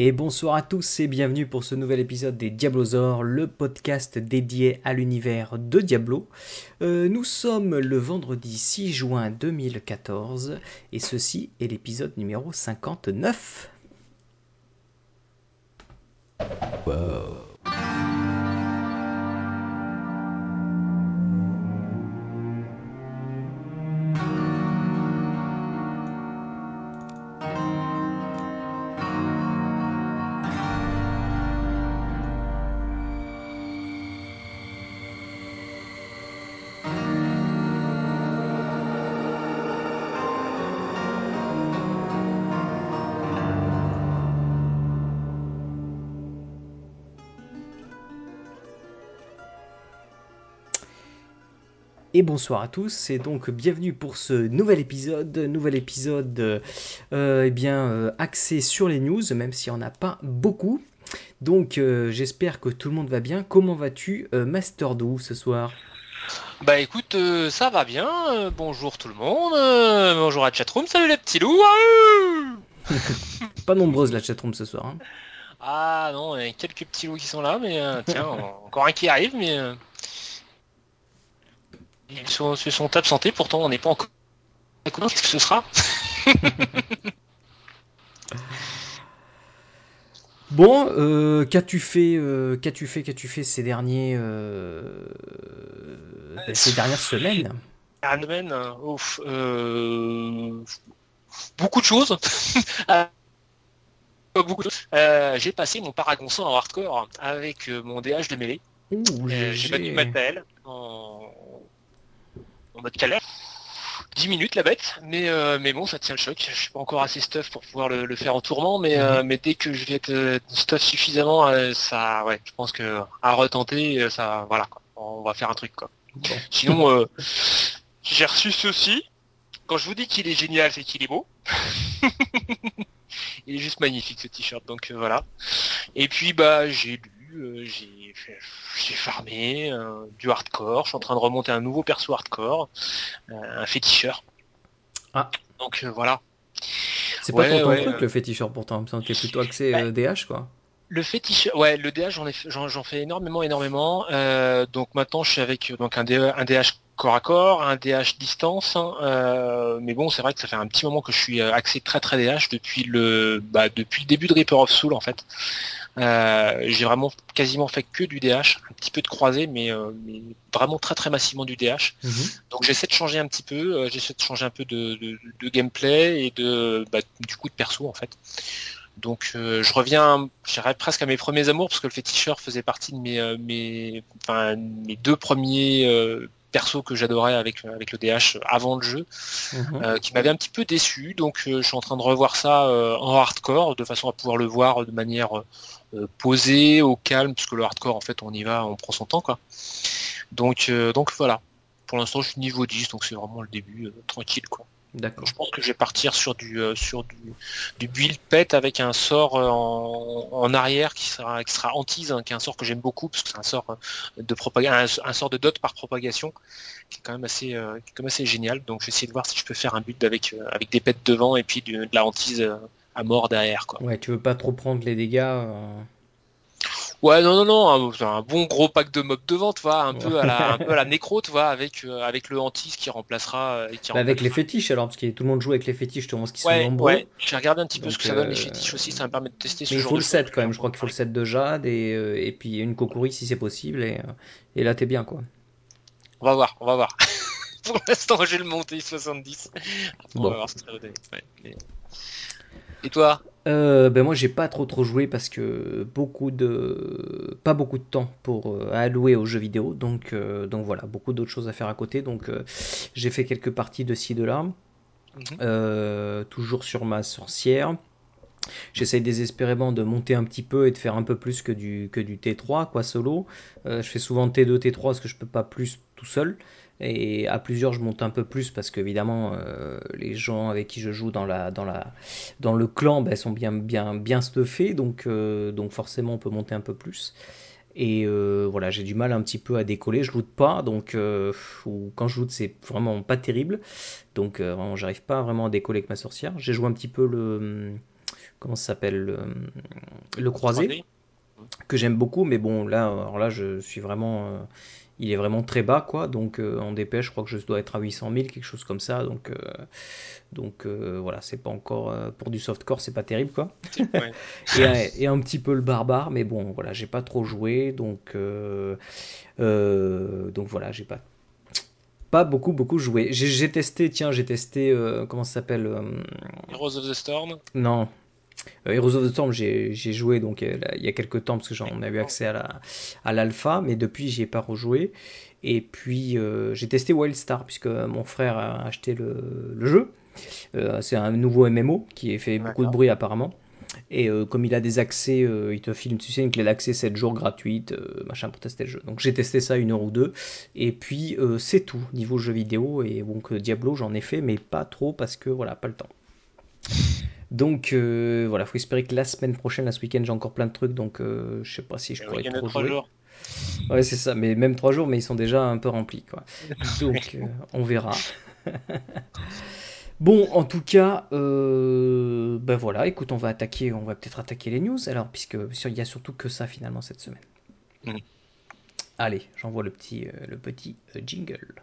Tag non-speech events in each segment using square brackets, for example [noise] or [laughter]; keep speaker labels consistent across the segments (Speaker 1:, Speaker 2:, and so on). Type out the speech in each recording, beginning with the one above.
Speaker 1: Et bonsoir à tous et bienvenue pour ce nouvel épisode des Diablosaures, le podcast dédié à l'univers de Diablo. Euh, nous sommes le vendredi 6 juin 2014 et ceci est l'épisode numéro 59. Wow. Et bonsoir à tous, et donc bienvenue pour ce nouvel épisode, nouvel épisode euh, eh bien euh, axé sur les news, même s'il n'y en a pas beaucoup. Donc euh, j'espère que tout le monde va bien. Comment vas-tu, Master Do, ce soir?
Speaker 2: Bah écoute, ça va bien. bonjour tout le monde. bonjour à chatroom. Salut les petits loups. [laughs] [laughs]
Speaker 1: pas nombreuse la chatroom ce soir. Hein.
Speaker 2: Ah non, il y a quelques petits loups qui sont là, mais tiens, [laughs] encore un qui arrive, mais ils sont sur son absentés, pourtant on n'est pas encore. Qu'est-ce que ce sera [laughs]
Speaker 1: Bon, euh, qu'as-tu fait, euh, qu'as-tu fait, qu'as-tu fait ces derniers, euh, ces dernières semaines?
Speaker 2: Dernières semaines, ouf, beaucoup de choses. [laughs] beaucoup de choses. J'ai passé mon Paragon 100 en hardcore avec mon DH de mêlée. J'ai battu ma pelle en en mode calme. 10 minutes la bête, mais euh, mais bon ça tient le choc. Je suis pas encore assez stuff pour pouvoir le, faire en tourment, mais euh, mhm. mais dès que je vais être euh, stuff suffisamment, ça ouais, je pense que à retenter, ça voilà, on va faire un truc quoi. Sinon [laughs] j'ai reçu ceci. Quand je vous dis qu'il est génial, c'est qu'il est beau. [laughs] Il est juste magnifique ce t-shirt, donc voilà. Et puis bah j'ai lu, j'ai j'ai farmé euh, du hardcore, je suis en train de remonter un nouveau perso hardcore, euh, un féticheur. Ah. Donc euh, voilà.
Speaker 1: C'est pas trop ton truc le féticheur pourtant, tu es plutôt axé DH quoi.
Speaker 2: Le féticheur, ouais, le DH j'en ai, j'en, fais énormément, énormément. donc maintenant je suis avec donc un, un DH corps à corps, un DH distance. Hein, mais bon, c'est vrai que ça fait un petit moment que je suis axé très très DH depuis le, bah, depuis le début de Reaper of Soul en fait. Euh, j'ai vraiment quasiment fait que du DH, un petit peu de croisé, mais, euh, vraiment très très massivement du DH. Mhm. Donc j'essaie de changer un petit peu, euh, j'essaie de changer un peu de, gameplay et de bah, du coup de perso en fait. Donc je reviens, j'irais presque à mes premiers amours parce que le féticheur faisait partie de mes, mes, enfin, mes deux premiers persos que j'adorais avec, avec le DH avant le jeu, mhm. qui m'avait un petit peu déçu. Donc je suis en train de revoir ça en hardcore de façon à pouvoir le voir de manière euh, posé, au calme, puisque le hardcore, en fait, on y va, on prend son temps, quoi. Donc, euh, donc voilà. Pour l'instant, je suis niveau 10, donc c'est vraiment le début, euh, tranquille, quoi. D'accord. Je pense que je vais partir sur du sur du, du build pet avec un sort en, arrière qui sera qui sera antise, hein, qui est un sort que j'aime beaucoup parce que c'est un sort de propagation, un, sort de dot par propagation qui est quand même assez quand même assez génial. Donc je vais essayer de voir si je peux faire un build avec avec des pets devant et puis de la hantise à mort derrière. Quoi.
Speaker 1: Ouais, tu veux pas trop prendre les dégâts. Euh.
Speaker 2: Ouais, non, non, non, un, bon gros pack de mobs devant, tu vois, un, peu, à la, un peu à la nécro, tu vois, avec, euh, avec le hantis qui remplacera. Euh, qui
Speaker 1: bah, avec les fétiches alors, parce que tout le monde joue avec les fétiches, tu vois, ce qui
Speaker 2: ouais,
Speaker 1: sont nombreux.
Speaker 2: Ouais, j'ai regardé un petit peu ce que ça donne les fétiches aussi, ça me permet de tester ce
Speaker 1: Mais
Speaker 2: il
Speaker 1: faut le set quand même, je crois qu'il faut le set de Jade et, et puis une Kokuri si c'est possible, et, et là t'es bien quoi.
Speaker 2: On va voir, on va voir. [laughs] Pour l'instant, j'ai le monté 70. On va voir ce que ça va donner. Et toi?
Speaker 1: Euh, ben moi j'ai pas trop trop joué parce que beaucoup de pas beaucoup de temps pour euh, allouer aux jeux vidéo donc euh, donc voilà beaucoup d'autres choses à faire à côté donc j'ai fait quelques parties de ci de là mhm. toujours sur ma sorcière J'essaye désespérément de monter un petit peu et de faire un peu plus que du, que du T3, quoi, solo. je fais souvent T2, T3 parce que je peux pas plus tout seul. Et à plusieurs, je monte un peu plus parce qu'évidemment, euh, les gens avec qui je joue dans, la, dans, la, dans le clan ben, sont bien, bien, bien stuffés, donc, euh, donc forcément, on peut monter un peu plus. Et euh, voilà, j'ai du mal un petit peu à décoller, je loot pas, donc ou quand je loot, c'est vraiment pas terrible. Donc vraiment, j'arrive pas vraiment à décoller avec ma sorcière. J'ai joué un petit peu le comment ça s'appelle le, le croisé que j'aime beaucoup, mais bon, là, alors là, je suis vraiment. Euh, il est vraiment très bas, quoi. Donc, euh, en DPS, je crois que je dois être à 800 000, quelque chose comme ça. Donc, euh, donc voilà, c'est pas encore. pour du softcore, c'est pas terrible, quoi. [laughs] et, un petit peu le barbare, mais bon, voilà, j'ai pas trop joué. Donc, donc voilà, j'ai pas. Pas beaucoup, beaucoup joué. J'ai testé, tiens, j'ai testé. comment ça s'appelle
Speaker 2: Heroes of the Storm
Speaker 1: Non, euh, Heroes of the Storm, j'ai joué donc euh, il y a quelques temps parce que j'en ai eu accès à l'alpha, mais depuis j'y ai pas rejoué. Et puis euh, j'ai testé Wildstar puisque mon frère a acheté le, jeu. c'est un nouveau MMO qui a fait beaucoup de bruit apparemment. Et comme il a des accès, il te file tu sais, une clé d'accès 7 jours gratuite, machin pour tester le jeu. Donc j'ai testé ça une heure ou deux. Et puis c'est tout niveau jeu vidéo. Et donc Diablo j'en ai fait, mais pas trop parce que voilà, pas le temps. Donc euh, voilà, faut espérer que la semaine prochaine, ce week-end, j'ai encore plein de trucs, donc euh, je sais pas si je pourrais trop jouer. Jours. Ouais, c'est ça, mais même trois jours, mais ils sont déjà un peu remplis, quoi. [laughs] Donc euh, on verra. [laughs] bon, en tout cas, ben voilà, écoute, on va attaquer, on va peut-être attaquer les news, alors puisque il y a surtout que ça finalement cette semaine. Allez, j'envoie le petit, le petit jingle.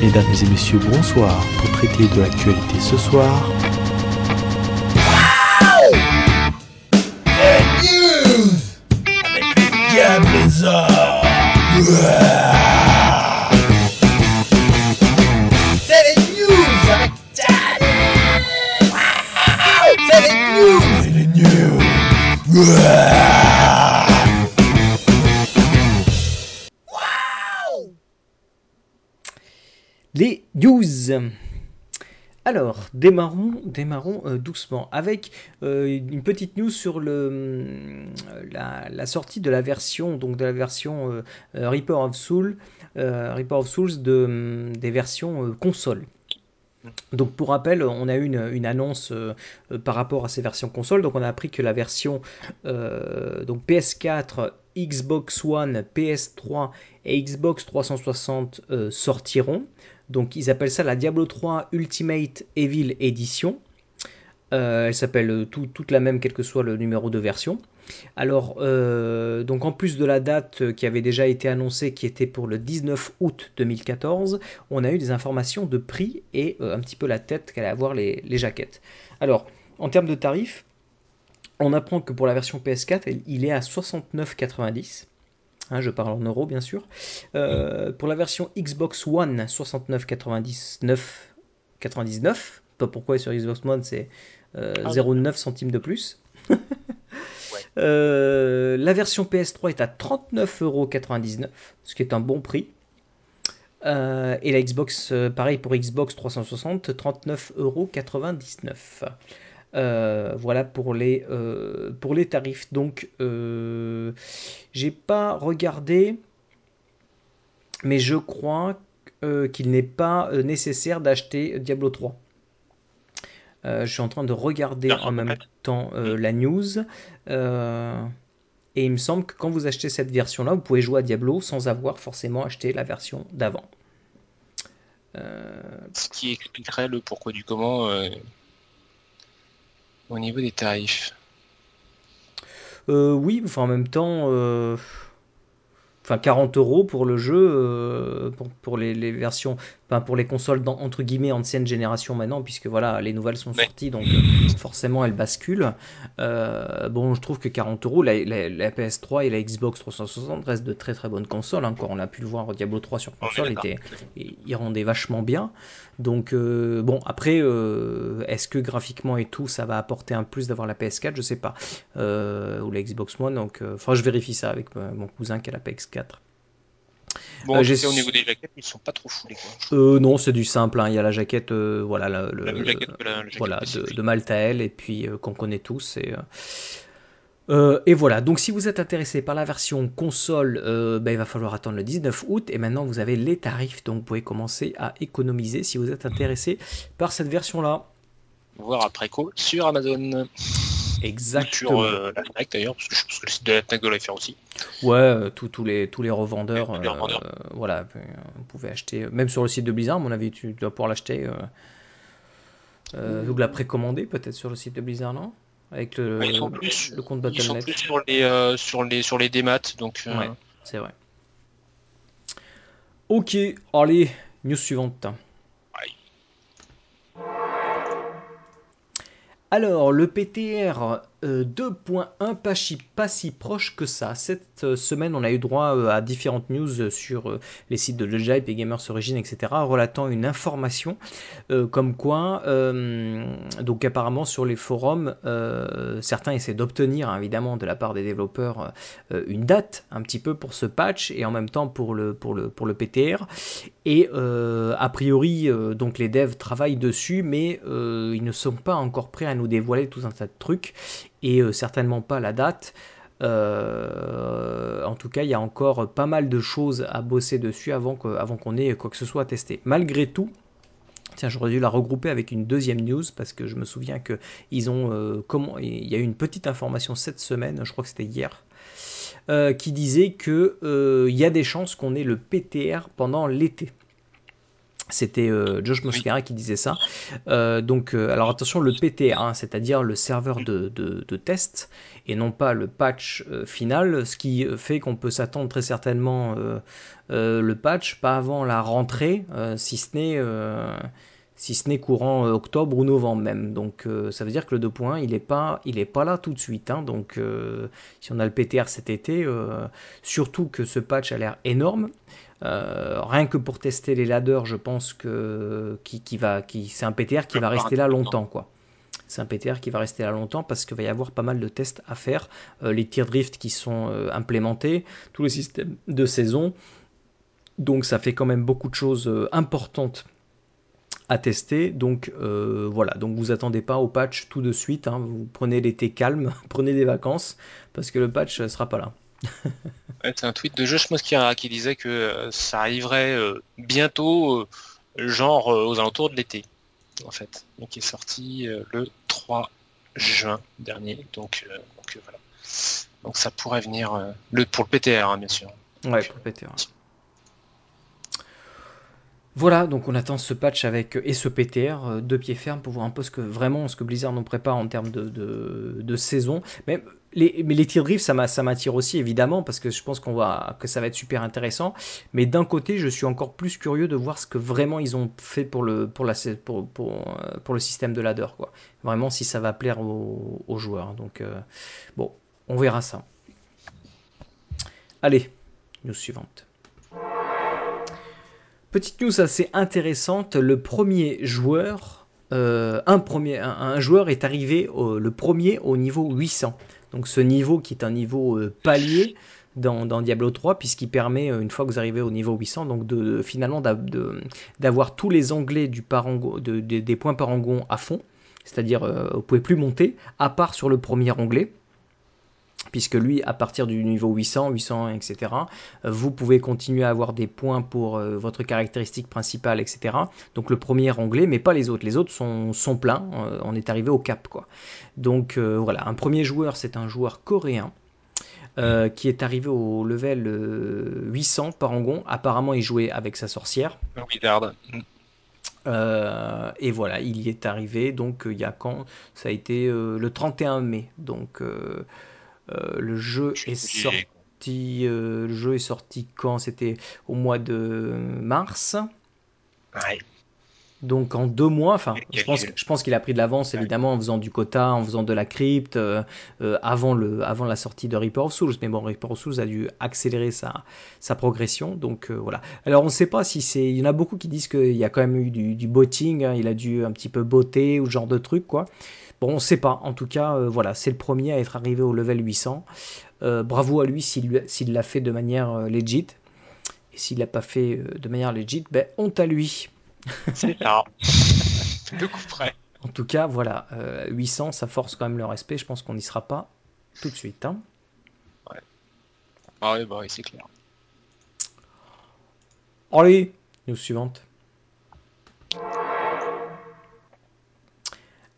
Speaker 3: Mesdames et messieurs, bonsoir. Pour traiter de l'actualité ce soir. Wow news Avec les Diablesards C'est les news. Avec Wow. C'est les news. C'est les news
Speaker 1: les news. Alors, démarrons, démarrons euh, doucement avec euh, une petite news sur le, euh, la, sortie de la version, donc de la version Reaper of Soul, Reaper of Souls de, des versions console. Donc pour rappel, on a eu une, annonce par rapport à ces versions console. Donc on a appris que la version donc PS4, Xbox One, PS3 et Xbox 360 sortiront. Donc ils appellent ça la Diablo 3 Ultimate Evil Edition. Euh, elle s'appelle euh, toute la même quel que soit le numéro de version. Alors, euh, donc en plus de la date qui avait déjà été annoncée, qui était pour le 19 août 2014, on a eu des informations de prix et un petit peu la tête qu'allait avoir les, les, jaquettes. Alors, en termes de tarifs, on apprend que pour la version PS4, il est à 69,90. Hein, je parle en euros bien sûr. Euh, pour la version Xbox One, 69,99. 99. Pas pourquoi sur Xbox One c'est 0,9 euh, ah centimes de plus. [laughs] Euh, la version PS3 est à 39,99€, ce qui est un bon prix. et la Xbox, pareil pour Xbox 360, 39,99€. Euh, voilà pour les, euh, pour les tarifs. Donc, euh, j'ai pas regardé, mais je crois qu'il n'est pas nécessaire d'acheter Diablo 3. je suis en train de regarder en même temps hmm. la news. et il me semble que quand vous achetez cette version-là, vous pouvez jouer à Diablo sans avoir forcément acheté la version d'avant.
Speaker 2: Ce qui expliquerait le pourquoi du comment au niveau des tarifs.
Speaker 1: Euh, oui, enfin en même temps, euh, enfin 40 euros pour le jeu, euh, pour, pour les, versions, enfin pour les consoles entre guillemets ancienne génération maintenant, puisque voilà, les nouvelles sont sorties, donc forcément elles basculent. bon, je trouve que 40 euros, la, PS3 et la Xbox 360 restent de très très bonnes consoles. Encore, on a pu le voir, Diablo 3 sur console, était, il rendait vachement bien. Donc euh, bon, après, euh, est-ce que graphiquement et tout, ça va apporter un plus d'avoir la PS4 Je sais pas. Euh, ou la Xbox One. Donc, enfin, je vérifie ça avec mon cousin qui a la PS4.
Speaker 2: Bon, j'ai au niveau des jaquettes, ils sont pas trop foulés.
Speaker 1: non, c'est du simple. Hein. Il y a la jaquette, voilà, le, jaquette, voilà, de, de Maltael et puis qu'on connaît tous. Et, euh, et voilà, donc si vous êtes intéressé par la version console, euh, ben, il va falloir attendre le 19 août. Et maintenant, vous avez les tarifs, donc vous pouvez commencer à économiser si vous êtes intéressé par cette version-là.
Speaker 2: Voir après coup sur Amazon.
Speaker 1: Exactement.
Speaker 2: Sur la FNAC d'ailleurs, parce que je pense que le site de la FNAC doit le faire aussi.
Speaker 1: Ouais, tous les, tous les revendeurs,
Speaker 2: les revendeurs.
Speaker 1: voilà, vous pouvez acheter, même sur le site de Blizzard, à mon avis, tu dois pouvoir l'acheter. ou la précommander peut-être sur le site de Blizzard, non? Avec le,
Speaker 2: ils sont plus,
Speaker 1: le compte
Speaker 2: ils sont
Speaker 1: Battle.net.
Speaker 2: plus sur les, sur les, sur les démats, donc.
Speaker 1: Ouais, c'est vrai. Ok, allez, news suivante. Alors, le PTR euh, 2.1 pas, si- pas si proche que ça. Cette euh, semaine, on a eu droit euh, à différentes news sur euh, les sites de Jive et Gamers Origin, etc., relatant une information comme quoi, donc apparemment sur les forums, certains essaient d'obtenir, hein, évidemment, de la part des développeurs, une date un petit peu pour ce patch et en même temps pour le, pour le, pour le PTR. Et a priori, donc les devs travaillent dessus, mais ils ne sont pas encore prêts à nous dévoiler tout un tas de trucs et euh, certainement pas la date. Euh, en tout cas, il y a encore pas mal de choses à bosser dessus avant qu'on ait quoi que ce soit à. Malgré tout, Tiens, j'aurais dû la regrouper avec une deuxième news parce que je me souviens que ont euh, comment il y a eu une petite information cette semaine, je crois que c'était hier, qui disait que il y a des chances qu'on ait le PTR pendant l'été. C'était euh, Josh Moscara qui disait ça. Euh, donc, euh, alors attention, le PTR, hein, c'est-à-dire le serveur de, de, de test, et non pas le patch final, ce qui fait qu'on peut s'attendre très certainement le patch pas avant la rentrée, si ce n'est si ce n'est courant octobre ou novembre même. Donc euh, ça veut dire que le 2.1 il est pas il est pas là tout de suite. hein. donc euh, si on a le PTR cet été, euh, surtout que ce patch a l'air énorme. Euh, rien que pour tester les ladders, je pense que qui, qui va, qui, c'est un PTR qui va rester là longtemps, quoi. C'est un PTR qui va rester là longtemps parce qu'il va y avoir pas mal de tests à faire. Euh, les tier drift qui sont euh, implémentés, tout le système de saison. Donc ça fait quand même beaucoup de choses importantes à tester. Donc euh, voilà, donc vous attendez pas au patch tout de suite. hein. Vous prenez l'été calme, [laughs] prenez des vacances parce que le patch sera pas là.
Speaker 2: C'est un tweet de Josh Mosquera qui disait que euh, ça arriverait euh, bientôt, euh, genre aux alentours de l'été, en fait. Donc il est sorti le 3 juin dernier. Donc, ça pourrait venir pour le PTR, hein, bien sûr.
Speaker 1: Ouais, pour PTR. Voilà, donc on attend ce patch avec et ce PTR euh, de pied ferme pour voir un peu ce que vraiment ce que Blizzard nous prépare en termes de, saison. Mais les, mais les tirs ça m'a- ça m'attire aussi évidemment parce que je pense qu'on va que ça va être super intéressant. Mais d'un côté, je suis encore plus curieux de voir ce que vraiment ils ont fait pour le pour euh, le système de ladder quoi. Vraiment si ça va plaire aux, joueurs. Donc euh, bon, on verra ça. Allez, news suivante. Petite news assez intéressante, le premier joueur, euh, un, joueur est arrivé le premier au niveau 800. Donc ce niveau qui est un niveau euh, palier dans, Diablo 3 puisqu'il permet euh, une fois que vous arrivez au niveau 800 donc de, finalement d'avoir tous les onglets des points parangon à fond. C'est-à-dire euh, vous pouvez plus monter à part sur le premier onglet puisque lui, à partir du niveau 800, 800, etc., vous pouvez continuer à avoir des points pour euh, votre caractéristique principale, etc. Donc le premier onglet, mais pas les autres. Les autres sont, sont pleins. Euh, on est arrivé au cap, quoi. Donc euh, voilà, un premier joueur, c'est un joueur coréen. euh, qui est arrivé au level euh, 800 parangon. Apparemment, il jouait avec sa sorcière.
Speaker 2: Wizard. Mm.
Speaker 1: Euh, et voilà, il y est arrivé. Donc, il y a quand? Ça a été le 31 mai. Donc, le jeu est sorti. euh, le jeu est sorti quand? C'était au mois de mars.
Speaker 2: Ouais.
Speaker 1: Donc en deux mois, enfin, je pense,
Speaker 2: jeu.
Speaker 1: je pense qu'il a pris de l'avance évidemment en faisant du quota, en faisant de la crypte euh, euh, avant, le, avant la sortie de Reaper of Souls. Mais bon, Reaper of Souls a dû accélérer sa, sa progression. Donc euh, voilà. Alors on ne sait pas si c'est. Il y en a beaucoup qui disent qu'il y a quand même eu du, du botting, hein, il a dû un petit peu botter ou ce genre de truc quoi. Bon, on ne sait pas. En tout cas, euh, voilà, c'est le premier à être arrivé au level 800. Euh, bravo à lui s'il l'a fait de manière euh, legit. Et s'il l'a pas fait euh, de manière legit, ben honte à lui.
Speaker 2: C'est [laughs] ça. Deux coups près.
Speaker 1: En tout cas, voilà, euh, 800, ça force quand même le respect. Je pense qu'on n'y sera pas tout de suite. hein.
Speaker 2: Ah oui, bah oui, c'est clair.
Speaker 1: Allez, news suivante.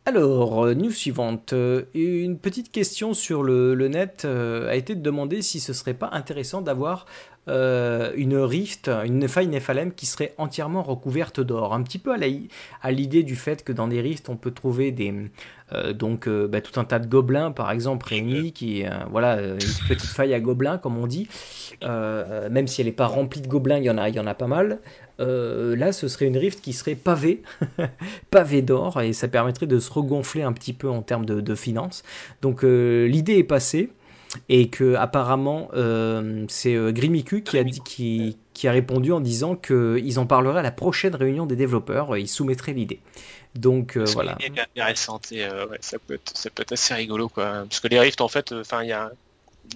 Speaker 1: Alors, euh, news suivante. Euh, Une petite question sur le, le net euh, a été de demander si ce serait pas intéressant d'avoir euh, une rift, une faille Nephalem qui serait entièrement recouverte d'or. Un petit peu à la- à l'idée du fait que dans des rifts, on peut trouver des, euh, donc, euh, bah, tout un tas de gobelins, par exemple, réunis, qui, euh, voilà, euh, une petite faille à gobelins, comme on dit. Euh, même si elle n'est pas remplie de gobelins, il y en a, il y en a pas mal. Euh, là, ce serait une rift qui serait pavée, [laughs] pavée d'or, et ça permettrait de se regonfler un petit peu en termes de, de finances. Donc, euh, l'idée est passée, et que apparemment, euh, c'est Grimiku qui a, dit, qui, qui a répondu en disant qu'ils en parleraient à la prochaine réunion des développeurs, ils soumettraient l'idée. Donc euh, voilà.
Speaker 2: intéressante et euh, ouais, ça peut être ça peut être assez rigolo quoi. Parce que les rifts en fait, enfin il y a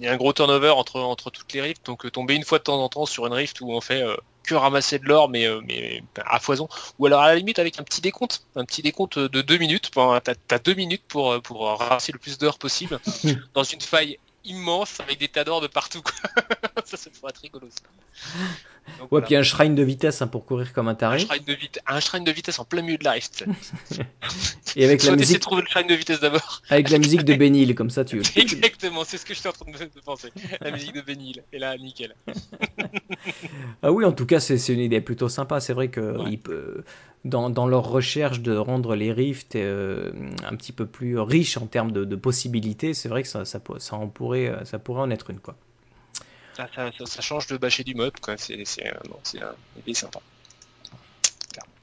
Speaker 2: y a un gros turnover entre entre toutes les rifts, donc tomber une fois de temps en temps sur une rift où on fait euh, que ramasser de l'or mais euh, mais ben, à foison, ou alors à la limite avec un petit décompte, un petit décompte de deux minutes. Pendant t'as deux minutes pour euh, pour ramasser le plus d'or possible [laughs] dans une faille immense avec des tas d'or de partout quoi. [laughs] ça ça pourrait être rigolo. Ça. Donc,
Speaker 1: Ouais,
Speaker 2: voilà.
Speaker 1: puis un shrine de vitesse hein, pour courir comme un
Speaker 2: un
Speaker 1: taré.
Speaker 2: shrine de vitesse, un shrine de vitesse en plein milieu de la rift. [laughs]
Speaker 1: Et avec la
Speaker 2: t'essaies de
Speaker 1: musique,
Speaker 2: trouver le shrine de vitesse d'abord.
Speaker 1: avec la musique de [laughs] Benil, comme ça tu. [laughs]
Speaker 2: Exactement, c'est ce que j'étais en train de penser. La musique de Benil. Et là, nickel.
Speaker 1: Ah oui, en tout cas, c'est une idée plutôt sympa. C'est vrai que
Speaker 2: Ouais.
Speaker 1: il peut- dans, dans leur recherche de rendre les rifts euh, un petit peu plus riches en termes de, de possibilités, c'est vrai que ça, ça, ça en pourrait, euh, ça pourrait en être une quoi.
Speaker 2: Ça, ça, ça- ça change de bâcher du mob, quoi. C'est une idée sympa.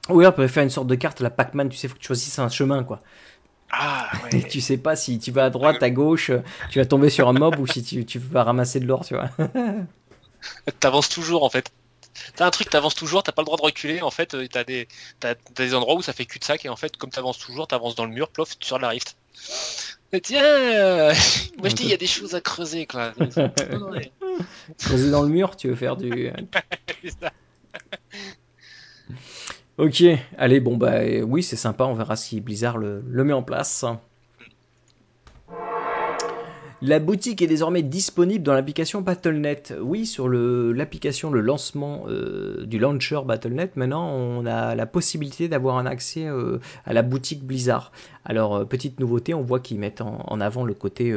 Speaker 1: Oui, on pourrait faire une sorte de carte, la Pac-Man, tu sais, faut que tu choisisses un chemin quoi.
Speaker 2: Ah,
Speaker 1: Et
Speaker 2: ouais. [laughs]
Speaker 1: tu sais pas si tu vas à droite, à gauche, tu vas tomber sur un mob ou si tu, tu vas ramasser de l'or, tu vois. [laughs]
Speaker 2: T'avances toujours, en fait. T'as un truc, t'avances toujours, t'as pas le droit de reculer. En fait, t'as des, des endroits où ça fait cul-de-sac. Et en fait, comme t'avances toujours, t'avances dans le mur, plof, sur la rift. Tiens, euh, moi je dis, il y a des choses à creuser, quoi. [laughs] Ouais, [laughs]
Speaker 1: Creuser dans le mur, tu veux faire du. [laughs] Ok, allez, bon bah euh, oui, c'est sympa, on verra si Blizzard le, le met en place. La boutique est désormais disponible dans l'application Battle.net. Oui, sur l'application, le, lancement euh, du launcher Battle.net, maintenant on a la possibilité d'avoir un accès euh, à la boutique Blizzard. Alors, euh, petite nouveauté, on voit qu'ils mettent en, avant le côté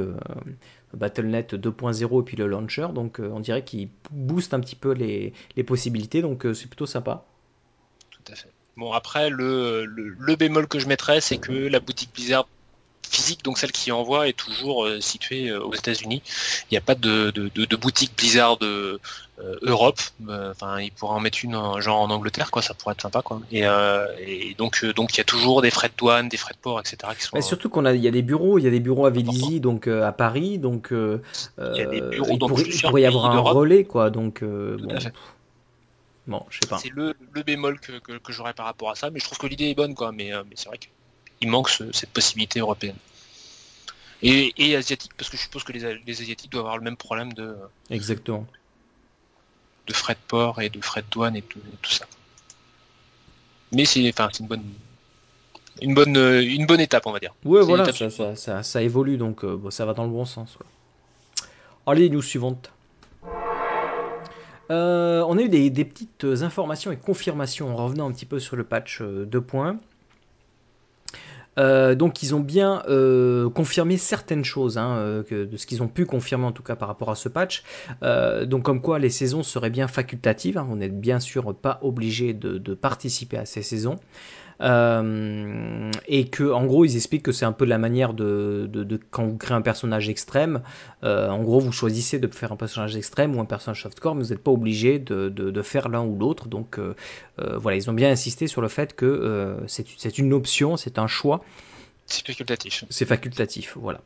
Speaker 1: Battle.net 2.0 et puis le launcher, donc on dirait qu'ils boostent un petit peu les, possibilités, donc c'est plutôt sympa.
Speaker 2: Tout à fait. Bon, après, le bémol que je mettrais, c'est que la boutique Blizzard physique, donc celle qui envoie, est toujours euh, située euh, aux États-Unis. Il n'y a pas de, de, de, de boutique Blizzard de euh, Europe. Enfin, il pourra en mettre une en- genre en Angleterre, quoi. Ça pourrait être sympa, quoi. Et, et donc, donc il y a toujours des frais de douane, des frais de port, etc. qui sont.
Speaker 1: Mais surtout qu'on a, il y a des bureaux, il y a des bureaux à Vélizy, donc à Paris, donc
Speaker 2: Il y a des bureaux
Speaker 1: il pourrait, il pourrait y avoir un relais, quoi. Donc
Speaker 2: Tout
Speaker 1: bon,
Speaker 2: à fait.
Speaker 1: bon, je sais pas.
Speaker 2: C'est le, le bémol que, que, que j'aurais par rapport à ça, mais je trouve que l'idée est bonne, quoi. Mais, euh, mais c'est vrai qu'il manque ce- cette possibilité européenne. Et, et asiatique, parce que je suppose que les, les asiatiques doivent avoir le même problème de,
Speaker 1: Exactement.
Speaker 2: de frais de port et de frais de douane et tout, et tout ça. Mais c'est enfin, une bonne, une, bonne, euh, une bonne étape, on va dire. C'est
Speaker 1: voilà, ça,
Speaker 2: étape
Speaker 1: ça, ça, ça évolue, donc euh, bon, ça va dans le bon sens. ouais. Allez, news suivante. Euh, on a eu des, des petites informations et confirmations en revenant un petit peu sur le patch euh, 2 points. Euh, donc ils ont bien euh, confirmé certaines choses, hein, euh, de ce qu'ils ont pu confirmer en tout cas par rapport à ce patch. Donc comme quoi les saisons seraient bien facultatives, hein, on n'est bien sûr pas obligé de participer à ces saisons. Euh, et que en gros ils expliquent que c'est un peu la manière de, de- de- quand vous créez un personnage extrême euh, en gros vous choisissez de faire un personnage extrême ou un personnage softcore mais vous n'êtes pas obligé de, de- de faire l'un ou l'autre donc euh, voilà ils ont bien insisté sur le fait que c'est c'est une option c'est un choix
Speaker 2: C'est facultatif.
Speaker 1: c'est facultatif, voilà.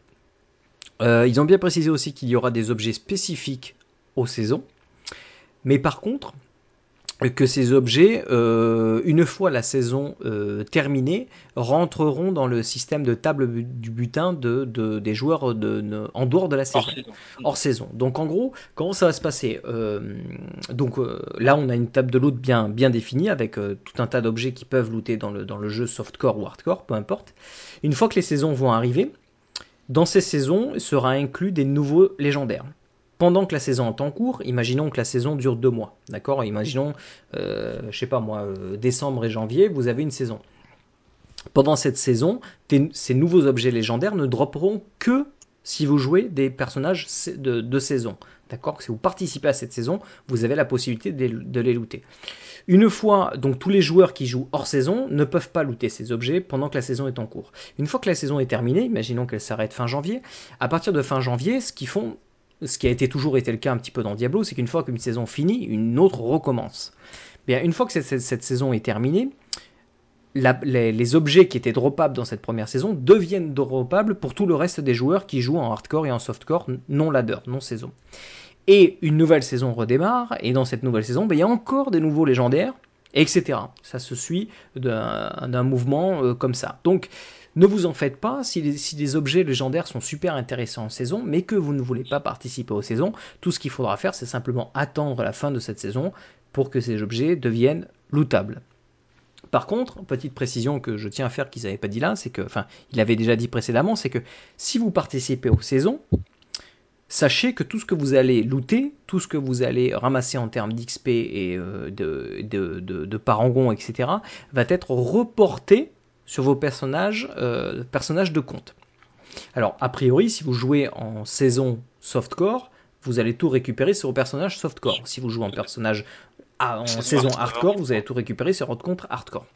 Speaker 1: Ils ont bien précisé aussi qu'il y aura des objets spécifiques aux saisons, mais par contre, que ces objets, euh, une fois la saison euh, terminée, rentreront dans le système de table du butin de, de- des joueurs de, de- en dehors de la saison
Speaker 2: Hors saison.
Speaker 1: hors saison. Donc en gros, comment ça va se passer Euh, Donc là, on a une table de loot bien, bien définie avec tout un tas d'objets qui peuvent looter dans le, dans le jeu softcore ou hardcore, peu importe. Une fois que les saisons vont arriver, dans ces saisons sera inclus des nouveaux légendaires. Pendant que la saison est en cours, imaginons que la saison dure deux mois, d'accord? Imaginons, euh, je sais pas moi, euh, décembre et janvier, vous avez une saison. pendant cette saison, ces nouveaux objets légendaires ne dropperont que si vous jouez des personnages de, saison. D'accord? Si vous participez à cette saison, vous avez la possibilité de les, looter. Une fois, donc tous les joueurs qui jouent hors saison ne peuvent pas looter ces objets pendant que la saison est en cours. Une fois que la saison est terminée, imaginons qu'elle s'arrête fin janvier, à partir de fin janvier, ce qu'ils font, ce qui a toujours été le cas un petit peu dans Diablo, c'est qu'une fois qu'une saison finit, une autre recommence. Bien, une fois que cette, cette saison est terminée, les, objets qui étaient droppables dans cette première saison deviennent droppables pour tout le reste des joueurs qui jouent en hardcore et en softcore non ladder, non saison. Et une nouvelle saison redémarre, et dans cette nouvelle saison, ben, il y a encore des nouveaux légendaires, etc. Ça se suit d'un mouvement euh, comme ça. Donc, ne vous en faites pas si les, objets légendaires sont super intéressants en saison, mais que vous ne voulez pas participer aux saisons. Tout ce qu'il faudra faire, c'est simplement attendre la fin de cette saison pour que ces objets deviennent lootables. Par contre, petite précision que je tiens à faire qu'ils n'avaient pas dit là, c'est que, enfin, il avait déjà dit précédemment, c'est que si vous participez aux saisons, sachez que tout ce que vous allez looter, tout ce que vous allez ramasser en termes d'XP et euh, de, de, parangon, etc., va être reporté sur vos personnages, euh, personnages de compte. Alors, a priori, si vous jouez en saison softcore, vous allez tout récupérer sur vos personnages softcore. Si vous jouez en personnage en saison hardcore, vous allez tout récupérer sur votre compte hardcore.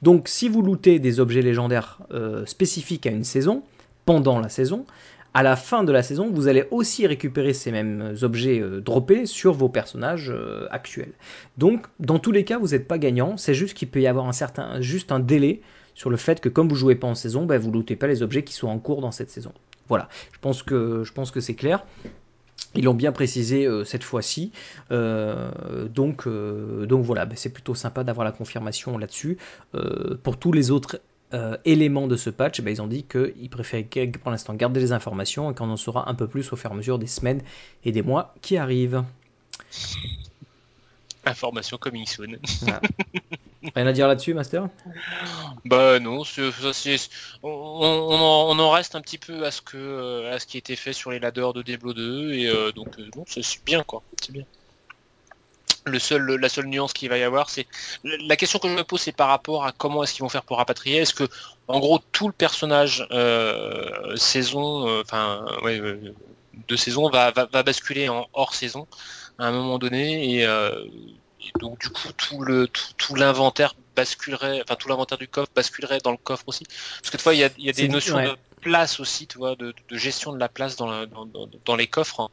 Speaker 1: Donc si vous lootez des objets légendaires euh, spécifiques à une saison, pendant la saison, à la fin de la saison, vous allez aussi récupérer ces mêmes objets euh, droppés sur vos personnages euh, actuels. Donc, dans tous les cas, vous n'êtes pas gagnant. C'est juste qu'il peut y avoir un certain, juste un délai sur le fait que comme vous jouez pas en saison, ben, vous lootez pas les objets qui sont en cours dans cette saison. Voilà. Je pense que je pense que c'est clair. Ils l'ont bien précisé euh, cette fois-ci. Euh, donc, donc voilà, ben, c'est plutôt sympa d'avoir la confirmation là-dessus. pour tous les autres éléments de ce patch, ben, ils ont dit qu'ils préféraient pour l'instant garder les informations et qu'on en saura un peu plus au fur et à mesure des semaines et des mois qui arrivent.
Speaker 2: Information coming soon.
Speaker 1: Rien à dire là-dessus, Master?
Speaker 2: Bah non, on, en reste un petit peu à ce que à ce qui était fait sur les ladders de Diablo 2 et euh, donc euh, c'est bien quoi, c'est bien. Le seul, la seule nuance qu'il va y avoir, c'est la question que je me pose, c'est par rapport à comment est-ce qu'ils vont faire pour rapatrier. Est-ce que, en gros, tout le personnage euh, saison, enfin, ouais, de saison va, va, basculer en hors saison à un moment donné et, donc du coup tout le tout, l'inventaire basculerait, enfin tout l'inventaire du coffre basculerait dans le coffre aussi. Parce que des fois il y a, y a des notions de place aussi, tu vois, de, de gestion de la place dans, la, dans, dans, les coffres. Hein.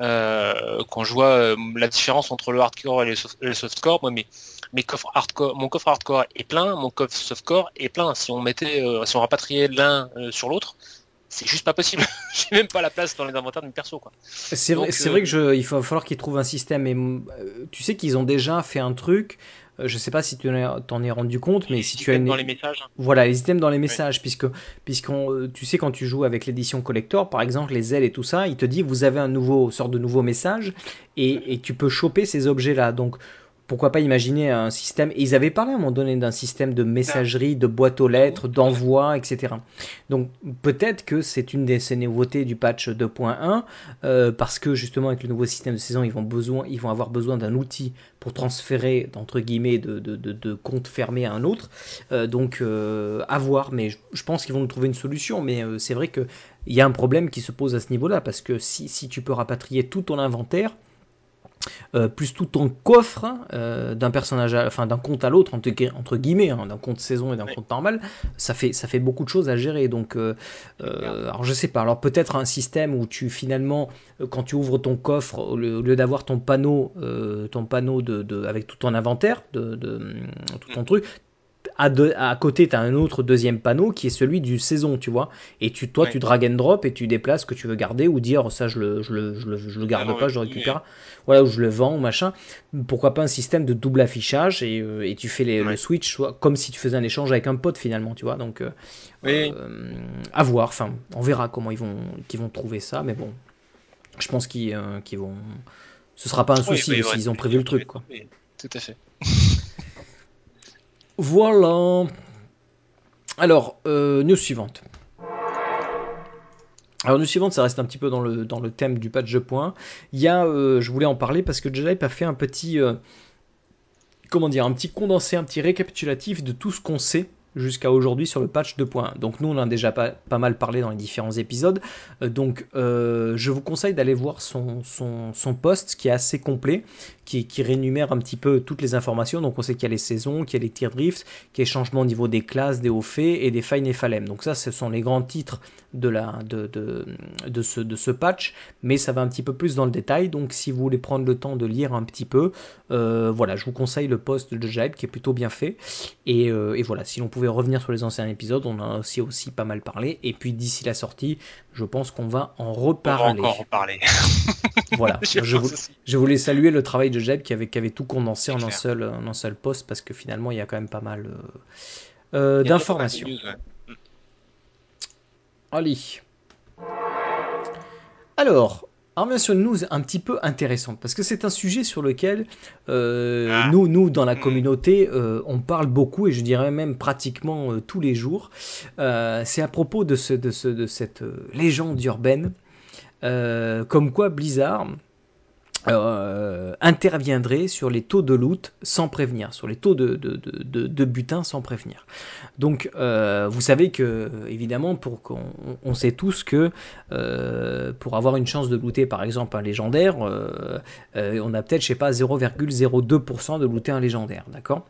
Speaker 2: Euh, quand je vois euh, la différence entre le hardcore et le, soft, softcore, moi mes, mes coffres hardcore, mon coffre hardcore est plein, mon coffre softcore est plein. Si on mettait, euh, si on rapatriait l'un sur l'autre, c'est juste pas possible. [laughs] J'ai même pas la place dans les inventaires de mes perso.
Speaker 1: C'est vrai, c'est vrai que je, il va falloir qu'ils trouvent un système. Et euh, tu sais qu'ils ont déjà fait un truc. Euh, je sais pas si tu t'en es rendu compte, mais si tu as une...
Speaker 2: dans les messages.
Speaker 1: Voilà, les items dans les messages, puisque puisqu'on, euh, tu sais quand tu joues avec l'édition collector, par exemple les ailes et tout ça, il te dit vous avez un nouveau sort de nouveau message et, et tu peux choper ces objets là. Donc pourquoi pas imaginer un système. ils avaient parlé à un moment donné d'un système de messagerie, de boîte aux lettres, d'envoi, etc. Donc peut-être que c'est une des ces nouveautés du patch 2.1, euh, parce que justement avec le nouveau système de saison, ils vont, besoin, ils vont avoir besoin d'un outil pour transférer, entre guillemets, de, de, de, compte fermé à un autre. Euh, donc euh, à voir, mais je, pense qu'ils vont nous trouver une solution. Mais c'est vrai qu'il y a un problème qui se pose à ce niveau-là, parce que si, si tu peux rapatrier tout ton inventaire, euh, plus tout ton coffre euh, d'un personnage, enfin d'un compte à l'autre entre, guillemets, hein, d'un compte saison et d'un compte normal, ça fait ça fait beaucoup de choses à gérer. Donc, euh, alors je sais pas. Alors peut-être un système où tu finalement, quand tu ouvres ton coffre, au lieu, d'avoir ton panneau, ton panneau de, avec tout ton inventaire, de, de tout ton truc, à, à, côté, tu as un autre deuxième panneau qui est celui du saison, tu vois. Et tu, toi, tu drag and drop et tu déplaces ce que tu veux garder ou dire ça, je le, je le, je le, je le garde ah pas, je le récupère. Voilà, ou je le vends machin. Pourquoi pas un système de double affichage et, euh, et tu fais les, le switch soit, comme si tu faisais un échange avec un pote finalement, tu vois. Donc, euh, euh, à voir. Enfin, on verra comment ils vont, qu'ils vont trouver ça, mais bon, je pense qu'ils vont. Ce sera pas un souci s'ils ont prévu le truc, quoi.
Speaker 2: Tout à fait.
Speaker 1: Voilà. Alors, euh, news suivante. Alors, news suivante, ça reste un petit peu dans le, thème du patch de. Il y a, euh, je voulais en parler parce que Jedi a fait un petit, euh, comment dire, un petit condensé, un petit récapitulatif de tout ce qu'on sait jusqu'à aujourd'hui sur le patch 2.1. Donc nous on en a déjà pas, pas mal parlé dans les différents épisodes. Euh, donc euh, je vous conseille d'aller voir son, son, son, post qui est assez complet, qui, qui, rémunère un petit peu toutes les informations. Donc on sait qu'il y a les saisons, qu'il y a les tier drifts, qu'il y a les changements au niveau des classes, des hauts faits et des fine et falem. Donc ça ce sont les grands titres de, la, de, de, de, ce, de ce patch, mais ça va un petit peu plus dans le détail. Donc si vous voulez prendre le temps de lire un petit peu, euh, voilà, je vous conseille le post de Jaib qui est plutôt bien fait. Et, et voilà, si l'on pouvait revenir sur les anciens épisodes, on en a aussi, aussi pas mal parlé. Et puis d'ici la sortie, je pense qu'on va en reparler.
Speaker 2: On va encore reparler. [laughs] [laughs]
Speaker 1: voilà, je, voulais saluer le travail de Jeb qui avait, qui avait tout condensé en un, seul, en un seul post parce que finalement il y a quand même pas mal euh, euh, d'informations. Ouais. Allez. Alors, alors bien sûr, une news un petit peu intéressante, parce que c'est un sujet sur lequel euh, ah. nous, nous, dans la communauté, euh, on parle beaucoup, et je dirais même pratiquement euh, tous les jours. C'est à propos de, ce, de, ce, de cette légende urbaine, comme quoi Blizzard euh, interviendrait sur les taux de loot sans prévenir, sur les taux de, de, de, butin sans prévenir. Donc, euh, vous savez que, évidemment, pour qu'on on sait tous que euh, pour avoir une chance de looter, par exemple, un légendaire, on a peut-être, je sais pas, 0,02% de looter un légendaire, d'accord?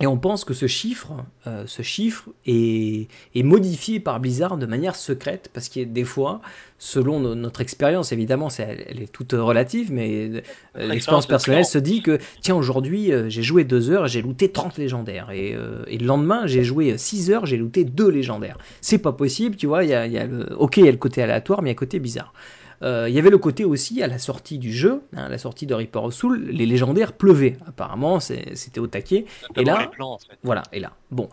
Speaker 1: Et on pense que ce chiffre, euh, ce chiffre est, est, modifié par Blizzard de manière secrète, parce qu'il y a des fois, selon no, notre expérience, évidemment, est, elle est toute relative, mais euh, l'expérience personnelle se dit que, tiens, aujourd'hui, euh, j'ai joué 2 heures, j'ai looté 30 légendaires, et, et le lendemain, j'ai joué 6 heures, j'ai looté 2 légendaires. C'est pas possible, tu vois, il y a, y a le, ok, il y a le côté aléatoire, mais il y a le côté bizarre. Euh, il y avait le côté aussi, à la sortie du jeu, hein, la sortie de Reaper of Soul, les légendaires pleuvaient. Apparemment, c'était au taquet. Et là,
Speaker 2: plans, en fait.
Speaker 1: voilà, et là, bon.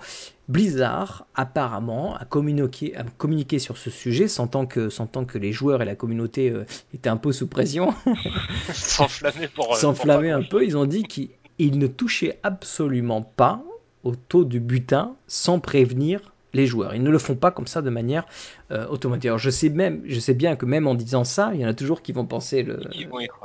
Speaker 1: Blizzard, apparemment, a communiqué, a communiqué sur ce sujet, sentant que, sentant que les joueurs et la communauté euh, étaient un peu sous pression. [laughs]
Speaker 2: S'enflammer pour.
Speaker 1: S'enflammer un peu. Ils ont dit qu'ils ne touchaient absolument pas au taux du butin sans prévenir les joueurs. Ils ne le font pas comme ça de manière euh, automatique. Alors je sais même, je sais bien que même en disant ça, il y en a toujours qui vont penser le.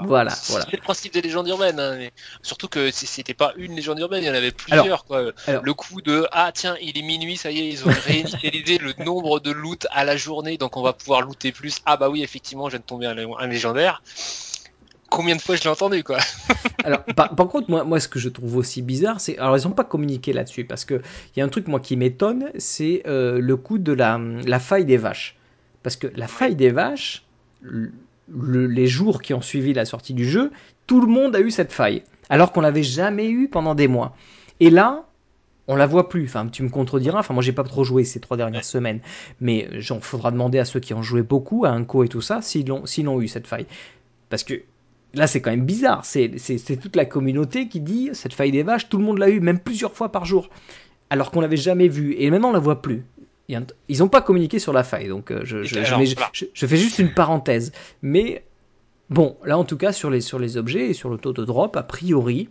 Speaker 1: Voilà, voilà.
Speaker 2: C'est le principe des légendes urbaines. Hein, mais surtout que c'était pas une légende urbaine, il y en avait plusieurs. Alors, quoi. Alors, le coup de ah tiens, il est minuit, ça y est, ils ont réinitialisé le nombre de loot à la journée, donc on va pouvoir looter plus. Ah bah oui, effectivement, je viens de tomber un, un légendaire combien de fois je l'ai entendu quoi. [laughs]
Speaker 1: alors par, par, contre moi, moi ce que je trouve aussi bizarre c'est alors ils n'ont pas communiqué là-dessus parce que il y a un truc moi qui m'étonne c'est euh, le coup de la, la faille des vaches parce que la faille des vaches le, le, les jours qui ont suivi la sortie du jeu tout le monde a eu cette faille alors qu'on l'avait jamais eu pendant des mois et là on la voit plus. Enfin, tu me contrediras. Enfin, moi, j'ai pas trop joué ces trois dernières semaines, mais il faudra demander à ceux qui ont joué beaucoup, à Unco et tout ça, s'ils ont, s'ils ont eu cette faille. Parce que là c'est quand même bizarre, c'est toute la communauté qui dit cette faille des vaches, tout le monde l'a eu, même plusieurs fois par jour, alors qu'on l'avait jamais vu, et maintenant on la voit plus. Ils n'ont pas communiqué sur la faille, donc euh, je, je, alors, je, je, je, fais juste une parenthèse. Mais bon, là en tout cas sur les, sur les objets et sur le taux de drop, a priori,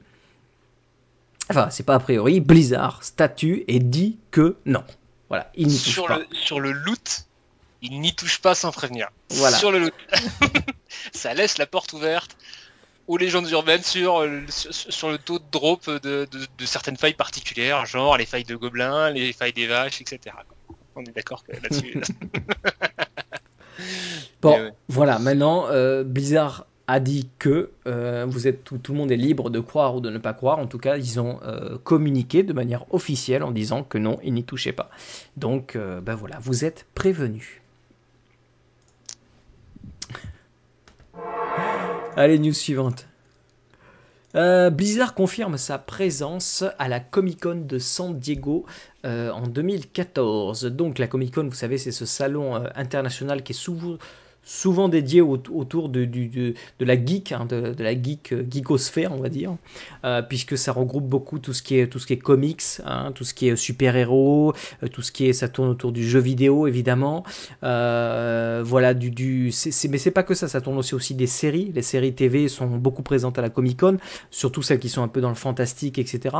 Speaker 1: enfin c'est pas a priori, Blizzard statue et dit que non. Voilà, il n'y touche
Speaker 2: sur
Speaker 1: pas.
Speaker 2: Le, sur le loot, il n'y touche pas sans prévenir.
Speaker 1: Voilà.
Speaker 2: Sur le loot. [laughs] ça laisse la porte ouverte aux légendes urbaines sur, sur, sur le taux de drop de, de, de, certaines failles particulières, genre les failles de gobelins, les failles des vaches, etc. On est d'accord là-dessus. [laughs] [laughs]
Speaker 1: bon, ouais. voilà, maintenant, euh, Blizzard a dit que euh, vous êtes tout, tout, le monde est libre de croire ou de ne pas croire. En tout cas, ils ont euh, communiqué de manière officielle en disant que non, ils n'y touchaient pas. Donc, euh, ben voilà, vous êtes prévenus. Allez, news suivante. Euh, Blizzard confirme sa présence à la Comic Con de San Diego euh, en 2014. Donc la Comic Con, vous savez, c'est ce salon euh, international qui est souvent, souvent dédié au, autour de, de, de, de, la geek, hein, de, de, la geek euh, geekosphère, on va dire, euh, puisque ça regroupe beaucoup tout ce qui est tout ce qui est comics, hein, tout ce qui est super héros, euh, tout ce qui est ça tourne autour du jeu vidéo évidemment, voilà du, du c est, mais c'est pas que ça, ça tourne aussi aussi des séries, les séries TV sont beaucoup présentes à la Comic Con, surtout celles qui sont un peu dans le fantastique, etc.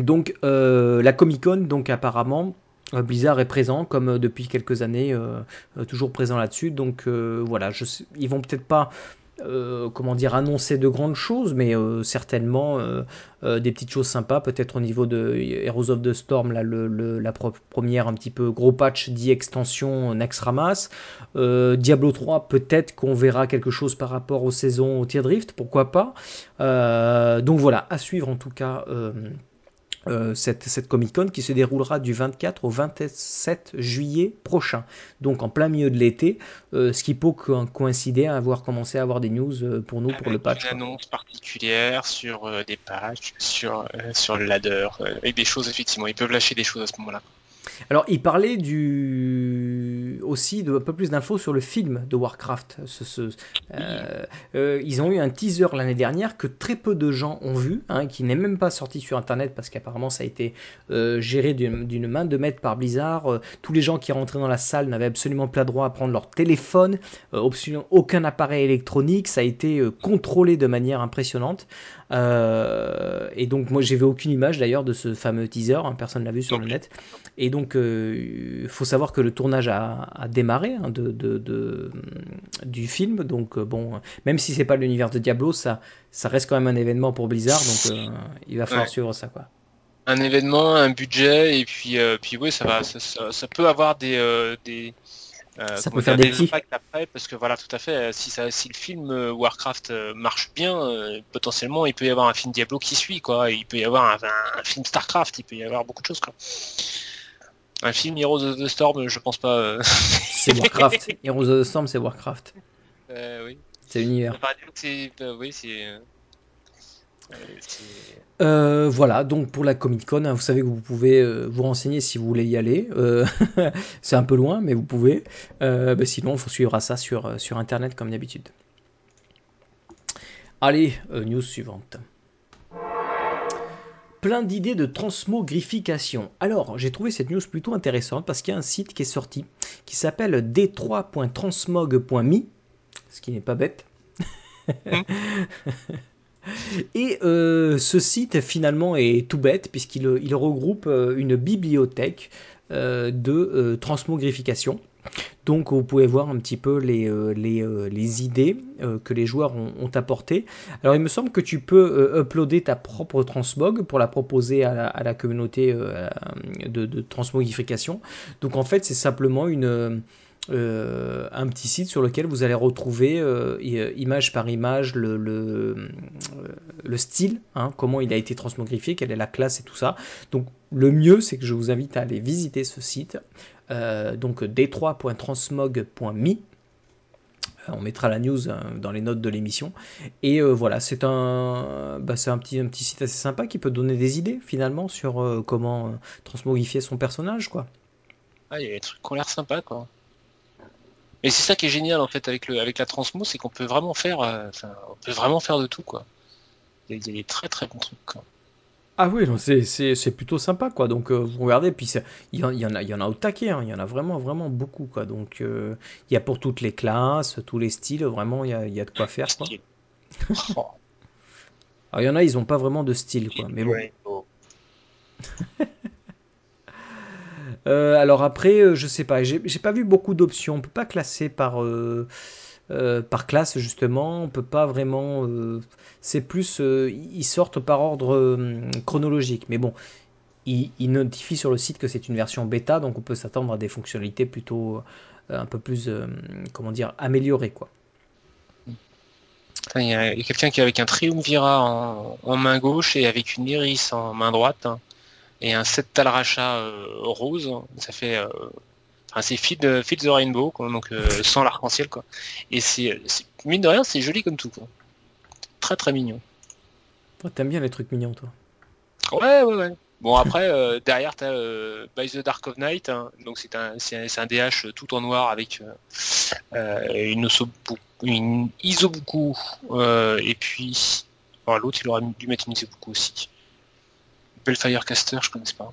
Speaker 1: Donc la Comic Con, donc apparemment Blizzard est présent comme euh, depuis quelques années, euh, toujours présent là-dessus. Donc euh, voilà, je sais, ils vont peut-être pas euh, comment dire, annoncer de grandes choses, mais euh, certainement euh, des petites choses sympas, peut-être au niveau de Heroes of the Storm, là, le, la première un petit peu gros patch dit extension Next Ramas. Diablo 3, peut-être qu'on verra quelque chose par rapport aux saisons au Tier Drift, pourquoi pas. donc voilà, à suivre en tout cas. Euh, cette, cette, Comic Con qui se déroulera du 24 au 27 juillet prochain, donc en plein milieu de l'été, euh, ce qui peut coïncider à avoir commencé à avoir des news euh, pour nous pour le patch.
Speaker 2: Une annonce particulière sur des patchs, sur, sur le ladder, avec des choses effectivement, ils peuvent lâcher des choses à ce moment-là.
Speaker 1: Alors, il parlait du... aussi de un peu plus d'infos sur le film de Warcraft. Euh, euh, ils ont eu un teaser l'année dernière que très peu de gens ont vu, hein, qui n'est même pas sorti sur Internet parce qu'apparemment ça a été euh, géré d'une main de maître par Blizzard. tous les gens qui rentraient dans la salle n'avaient absolument pas droit à prendre leur téléphone, aucun appareil électronique. Ça a été contrôlé de manière impressionnante. Et donc moi j'ai vu aucune image d'ailleurs de ce fameux teaser, hein, personne l'a vu sur le net. Et donc, il euh, faut savoir que le tournage a, démarré hein, de, du film. Donc, euh, bon, même si c'est pas l'univers de Diablo, ça, ça reste quand même un événement pour Blizzard. Donc, euh, il va falloir suivre ça, quoi.
Speaker 2: Un événement, un budget, et puis, puis oui, ça va, ça, peut avoir des, des
Speaker 1: ça peut faire des,
Speaker 2: impacts après, parce que voilà, tout à fait. Si, ça, si le film Warcraft marche bien, potentiellement, il peut y avoir un film Diablo qui suit, quoi. Il peut y avoir un, un film Starcraft, il peut y avoir beaucoup de choses, quoi. Un film Heroes of the Storm, je pense pas. Euh. [laughs]
Speaker 1: c'est Warcraft. Heroes of the Storm, c'est Warcraft.
Speaker 2: Euh, oui.
Speaker 1: C'est l'univers.
Speaker 2: Euh, oui, c'est.
Speaker 1: Euh, voilà, donc pour la Comic Con, hein, vous savez que vous pouvez vous renseigner si vous voulez y aller. [laughs] c'est un peu loin, mais vous pouvez. Bah, sinon, il faut suivre ça sur, sur Internet comme d'habitude. Allez, news suivante plein d'idées de transmogrification. Alors, j'ai trouvé cette news plutôt intéressante parce qu'il y a un site qui est sorti qui s'appelle d3.transmog.me, ce qui n'est pas bête. [laughs] Et euh, ce site finalement est tout bête puisqu'il il regroupe euh, une bibliothèque euh, de transmogrification. Donc vous pouvez voir un petit peu les, euh, euh, idées euh, que les joueurs ont, apportées. Alors il me semble que tu peux uploader ta propre transmog pour la proposer à la, communauté de, de, transmogrification. Donc en fait c'est simplement une... un petit site sur lequel vous allez retrouver image par image le, le, style, hein, comment il a été transmogrifié, quelle est la classe et tout ça. Donc le mieux c'est que je vous invite à aller visiter ce site. Euh, donc d3.transmog.me. Euh, on mettra la news hein, dans les notes de l'émission. Et euh, voilà, c'est un, bah, un, petit, un petit site assez sympa qui peut donner des idées finalement sur comment transmogifier son personnage. quoi.
Speaker 2: Ah, il y a des trucs qui ont l'air sympas. Et c'est ça qui est génial en fait avec, le, avec la transmo, c'est qu'on peut vraiment faire, on peut vraiment faire de tout quoi. Il y a des très très bons trucs. Quoi.
Speaker 1: Ah oui, c'est plutôt sympa, quoi. Donc, euh, vous regardez, puis il y, en, y, en a, y en a au taquet, hein. il y en a vraiment, vraiment beaucoup, quoi. Donc, euh, il y a pour toutes les classes, tous les styles, vraiment, il y a, y a, de quoi faire, quoi. [laughs] Alors, il y en a, ils n'ont pas vraiment de style, quoi. Mais bon. Euh, alors après, je sais pas, j'ai pas vu beaucoup d'options. On peut pas classer par euh, classe justement, on peut pas vraiment. Euh, c'est plus, euh, ils sortent par ordre chronologique, mais bon, ils, notifient sur le site que c'est une version bêta, donc on peut s'attendre à des fonctionnalités plutôt un peu plus, comment dire, améliorées quoi.
Speaker 2: Il y a, quelqu'un qui est avec un triumvirat en, main gauche et avec une iris en main droite hein, et un 7 talracha rose. Ça fait Enfin, c'est Feed, the Rainbow, donc euh, [laughs] sans l'arc-en-ciel, quoi. Et c'est, mine de rien, c'est joli comme tout, quoi. Très très mignon.
Speaker 1: t'aimes bien les trucs mignons, toi?
Speaker 2: Ouais, ouais, ouais. Bon après euh, derrière t'as euh, By the Dark of Night, hein. donc c'est un, c'est un, DH tout en noir avec une, osobu, une Isobuku et puis l'autre il aurait dû mettre une Isobuku aussi. Bellfirecaster je connais pas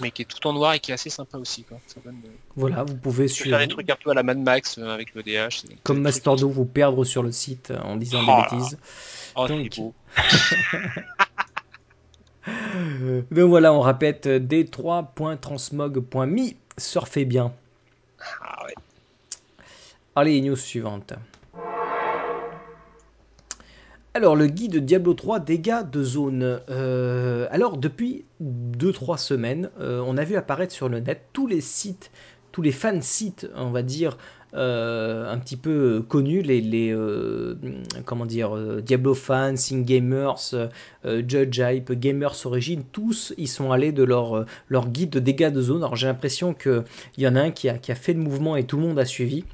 Speaker 2: mais qui est tout en noir et qui est assez sympa aussi. Quoi.
Speaker 1: Euh, voilà, vous pouvez
Speaker 2: suivre. Faire des trucs un peu à la Mad Max euh, avec le DH.
Speaker 1: Comme Mastordo vous perdre sur le site euh, en disant des oh bêtises.
Speaker 2: Oh, Donc... beau. [laughs]
Speaker 1: Donc voilà, on répète d3.transmog.me. Surfez bien.
Speaker 2: Ah ouais.
Speaker 1: Allez, news suivante. Alors, le guide Diablo 3 dégâts de zone. Euh, alors, depuis 2-3 semaines, euh, on a vu apparaître sur le net tous les sites, tous les fan sites, on va dire, euh, un petit peu connus, les, comment dire, Diablo Fans, Sing Gamers, Judge Hype, Gamers Origin, tous ils sont allés de leur, leur guide de dégâts de zone. Alors j'ai l'impression qu'il y en a un qui a, qui a fait le mouvement et tout le monde a suivi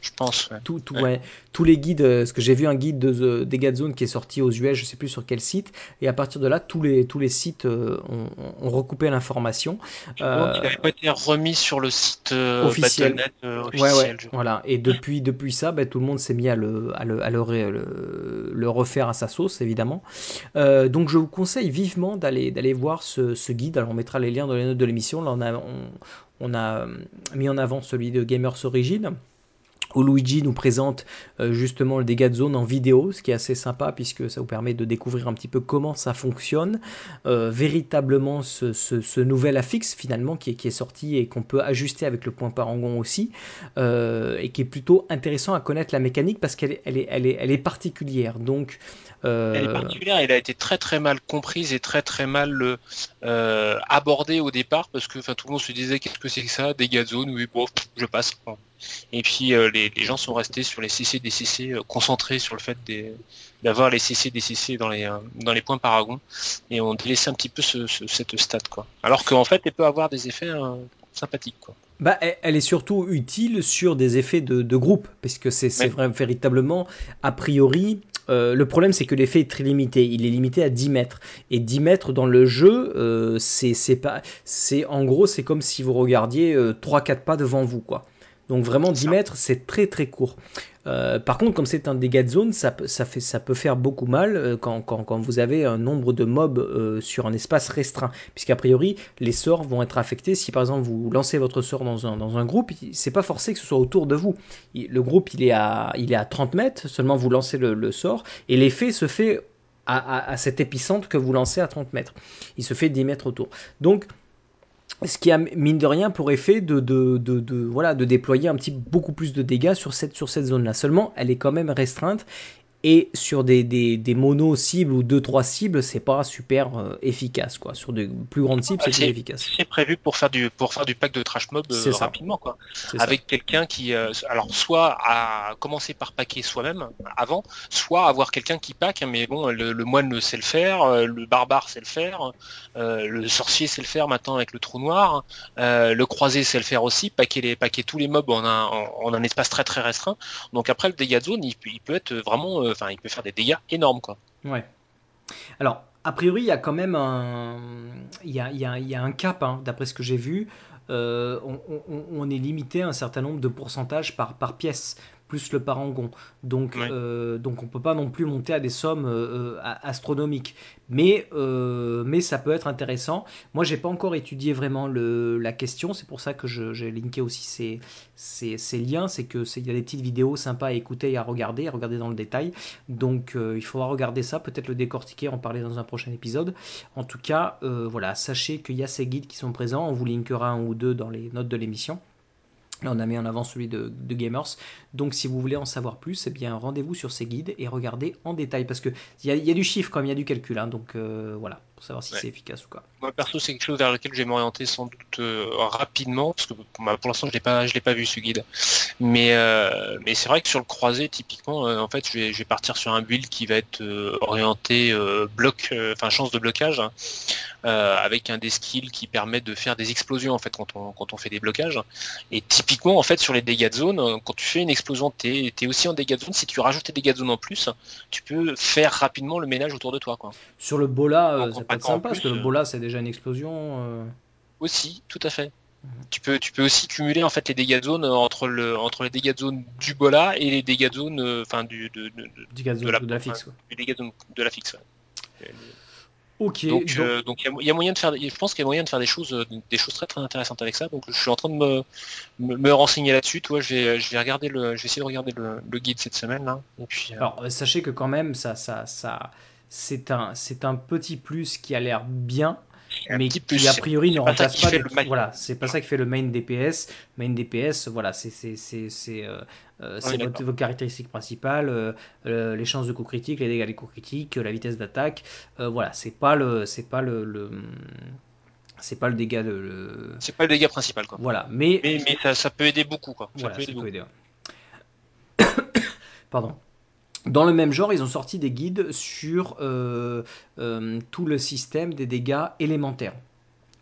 Speaker 2: je pense.
Speaker 1: Tout, tout, ouais. tous les guides, euh, parce que j'ai vu un guide de, dégâts de zone qui est sorti aux US, je sais plus sur quel site, et à partir de là, tous les, tous les sites euh, ont, recoupé l'information.
Speaker 2: Euh, il n'avait pas été remis sur le site euh,
Speaker 1: officiel. officiel. Ouais, voilà. Et depuis, depuis ça, bah, tout le monde s'est mis à, le, à, le, à le, le, refaire à sa sauce, évidemment. donc je vous conseille vivement d'aller d'aller voir ce, ce, guide. Alors on mettra les liens dans les notes de l'émission. Là, on a, on, on a mis en avant celui de Gamers Origin où Luigi nous présente euh, justement le dégât de zone en vidéo, ce qui est assez sympa puisque ça vous permet de découvrir un petit peu comment ça fonctionne, euh, véritablement ce, nouvel affixe finalement qui est, sorti et qu'on peut ajuster avec le point parangon aussi, euh, et qui est plutôt intéressant à connaître la mécanique parce qu'elle est, elle est, elle est, elle est particulière. Donc
Speaker 2: elle est particulière, elle a été très très mal comprise et très très mal abordée au départ parce que tout le monde se disait qu'est-ce que c'est que ça, dégâts de zone, oui bon, je passe. Et puis euh, les, gens sont restés sur les CC DCC euh, concentrés sur le fait d'avoir les CC DCC dans les euh, dans les points paragon et on délaissé un petit peu cette stat quoi. Alors qu'en fait elle peut avoir des effets sympathiques quoi.
Speaker 1: Bah, elle est surtout utile sur des effets de, groupe, puisque c'est vrai, véritablement, a priori, le problème c'est que l'effet est très limité, il est limité à 10 mètres. Et 10 mètres dans le jeu, c'est pas, c'est en gros, c'est comme si vous regardiez 3-4 pas devant vous, quoi. Donc vraiment 10 mètres, c'est très très court. Euh, par contre, comme c'est un dégât de zone, ça, ça, fait, ça peut faire beaucoup mal euh, quand, vous avez un nombre de mobs euh, sur un espace restreint. Puisqu'a priori, les sorts vont être affectés. Si par exemple vous lancez votre sort dans un, dans un groupe, c'est pas forcé que ce soit autour de vous. Le groupe il est à, il est à 30 mètres, seulement vous lancez le, sort, et l'effet se fait à, à, cet épicentre que vous lancez à 30 mètres. Il se fait 10 mètres autour. Donc ce qui a mine de rien pour effet de, voilà, de déployer un petit beaucoup plus de dégâts sur cette, sur cette zone-là. Seulement, elle est quand même restreinte et sur des, des, des monos cibles ou 2-3 cibles, c'est pas super euh, efficace. Quoi. Sur de plus grandes cibles, c'est plus efficace.
Speaker 2: C'est prévu pour faire du, pour faire du pack de trash mob euh, rapidement. Quoi. Avec quelqu'un qui, euh, alors, soit a commencé par packer soi-même avant, soit avoir quelqu'un qui pack, mais bon, le, le, moine sait le faire, le barbare sait le faire, le sorcier sait le faire maintenant avec le trou noir, le croisé sait le faire aussi, packer, les, packer tous les mobs en un, en, un espace très très restreint. Donc après, le dégât de zone, il, il peut être vraiment enfin, il peut faire des dégâts énormes, quoi.
Speaker 1: Ouais. Alors, a priori, il y a quand même un, il y a, il y a, un cap, hein, d'après ce que j'ai vu. Euh, on, on, est limité à un certain nombre de pourcentages par, par pièce plus le parangon. Donc, euh, donc on peut pas non plus monter à des sommes euh, euh, astronomiques. Mais, mais ça peut être intéressant. Moi, j'ai pas encore étudié vraiment le, la question. C'est pour ça que j'ai linké aussi ces, ces, ces liens. C'est que il y a des petites vidéos sympas à écouter et à regarder, à regarder dans le détail. Donc, il faudra regarder ça, peut-être le décortiquer, en parler dans un prochain épisode. En tout cas, voilà, sachez qu'il y a ces guides qui sont présents. On vous linkera un ou deux dans les notes de l'émission. Là, on a mis en avant celui de, Gamers. Donc, si vous voulez en savoir plus, eh bien, rendez-vous sur ces guides et regardez en détail parce qu'il y, y, a du chiffre comme il y a du calcul. Hein. donc, euh, voilà, pour savoir si c'est efficace ou quoi.
Speaker 2: Moi, perso, c'est quelque chose vers lequel je vais m'orienter sans doute euh, rapidement parce que bah, pour l'instant, je l'ai pas, je l'ai pas vu ce guide. Mais, euh, mais c'est vrai que sur le croisé, typiquement, en fait, je vais, je vais, partir sur un build qui va être orienté bloc, enfin chance de blocage. Hein. Euh, avec un des skills qui permet de faire des explosions en fait quand on, quand on fait des blocages. Et typiquement en fait sur les dégâts de zone, euh, quand tu fais une explosion, tu es, aussi en dégâts de zone. Si tu rajoutes tes dégâts de zone en plus, tu peux faire rapidement le ménage autour de toi. Quoi.
Speaker 1: Sur le bola, euh, ça peut être sympa parce que le bola c'est déjà une explosion.
Speaker 2: Aussi, tout à fait. Mhm. Tu peux, tu peux aussi cumuler en fait les dégâts de zone entre, le, entre les dégâts de zone du bola et les dégâts de zone, enfin du de, de,
Speaker 1: de, la, de, la, fixe.
Speaker 2: dégâts de, de la fixe.
Speaker 1: Ok.
Speaker 2: Donc, euh, donc il y, a moyen de faire, je pense qu'il y a moyen de faire des choses, euh, des choses très très intéressantes avec ça. Donc, je suis en train de me, me, renseigner là-dessus. Toi, je vais, je vais regarder le, je vais essayer de regarder le, guide cette semaine là. Et puis.
Speaker 1: Euh, Alors, sachez que quand même, ça, ça, ça, c'est un, c'est un petit plus qui a l'air bien. mais qui a priori ne remplace pas, le voilà c'est pas ça qui fait le main DPS main DPS voilà c'est c'est c'est euh, euh, vos, caractéristiques principales les chances de coup critique les dégâts des coups critiques la vitesse d'attaque. Voilà c'est pas le c'est pas le, c'est pas le dégât le...
Speaker 2: c'est pas le dégât principal quoi.
Speaker 1: Voilà mais
Speaker 2: mais, ça, peut aider beaucoup quoi.
Speaker 1: Ça peut aider, [coughs] pardon dans le même genre, ils ont sorti des guides sur euh, euh, tout le système des dégâts élémentaires.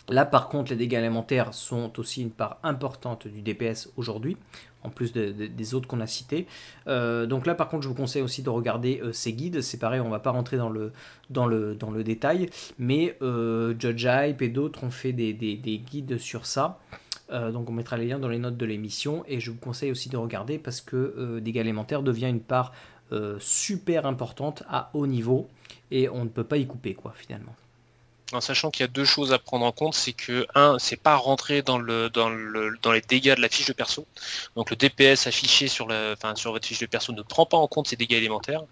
Speaker 1: Là, par contre, les dégâts élémentaires sont aussi une part importante du DPS aujourd'hui, en plus des autres qu'on a cités. Euh, donc là, par contre, je vous conseille aussi de regarder ces guides. C'est pareil, on ne va pas rentrer dans le, dans le, dans le détail, mais Judge Hype et d'autres ont fait des, des, guides sur ça. donc on mettra les liens dans les notes de l'émission et je vous conseille aussi de regarder parce que dégâts élémentaires devient une part euh, super importante à haut niveau et on ne peut pas y couper quoi finalement.
Speaker 2: En sachant qu'il y a deux choses à prendre en compte, c'est que un, c'est pas rentrer dans le dans le dans les dégâts de la fiche de perso. Donc le DPS affiché sur la, enfin sur votre fiche de perso ne prend pas en compte ces dégâts élémentaires.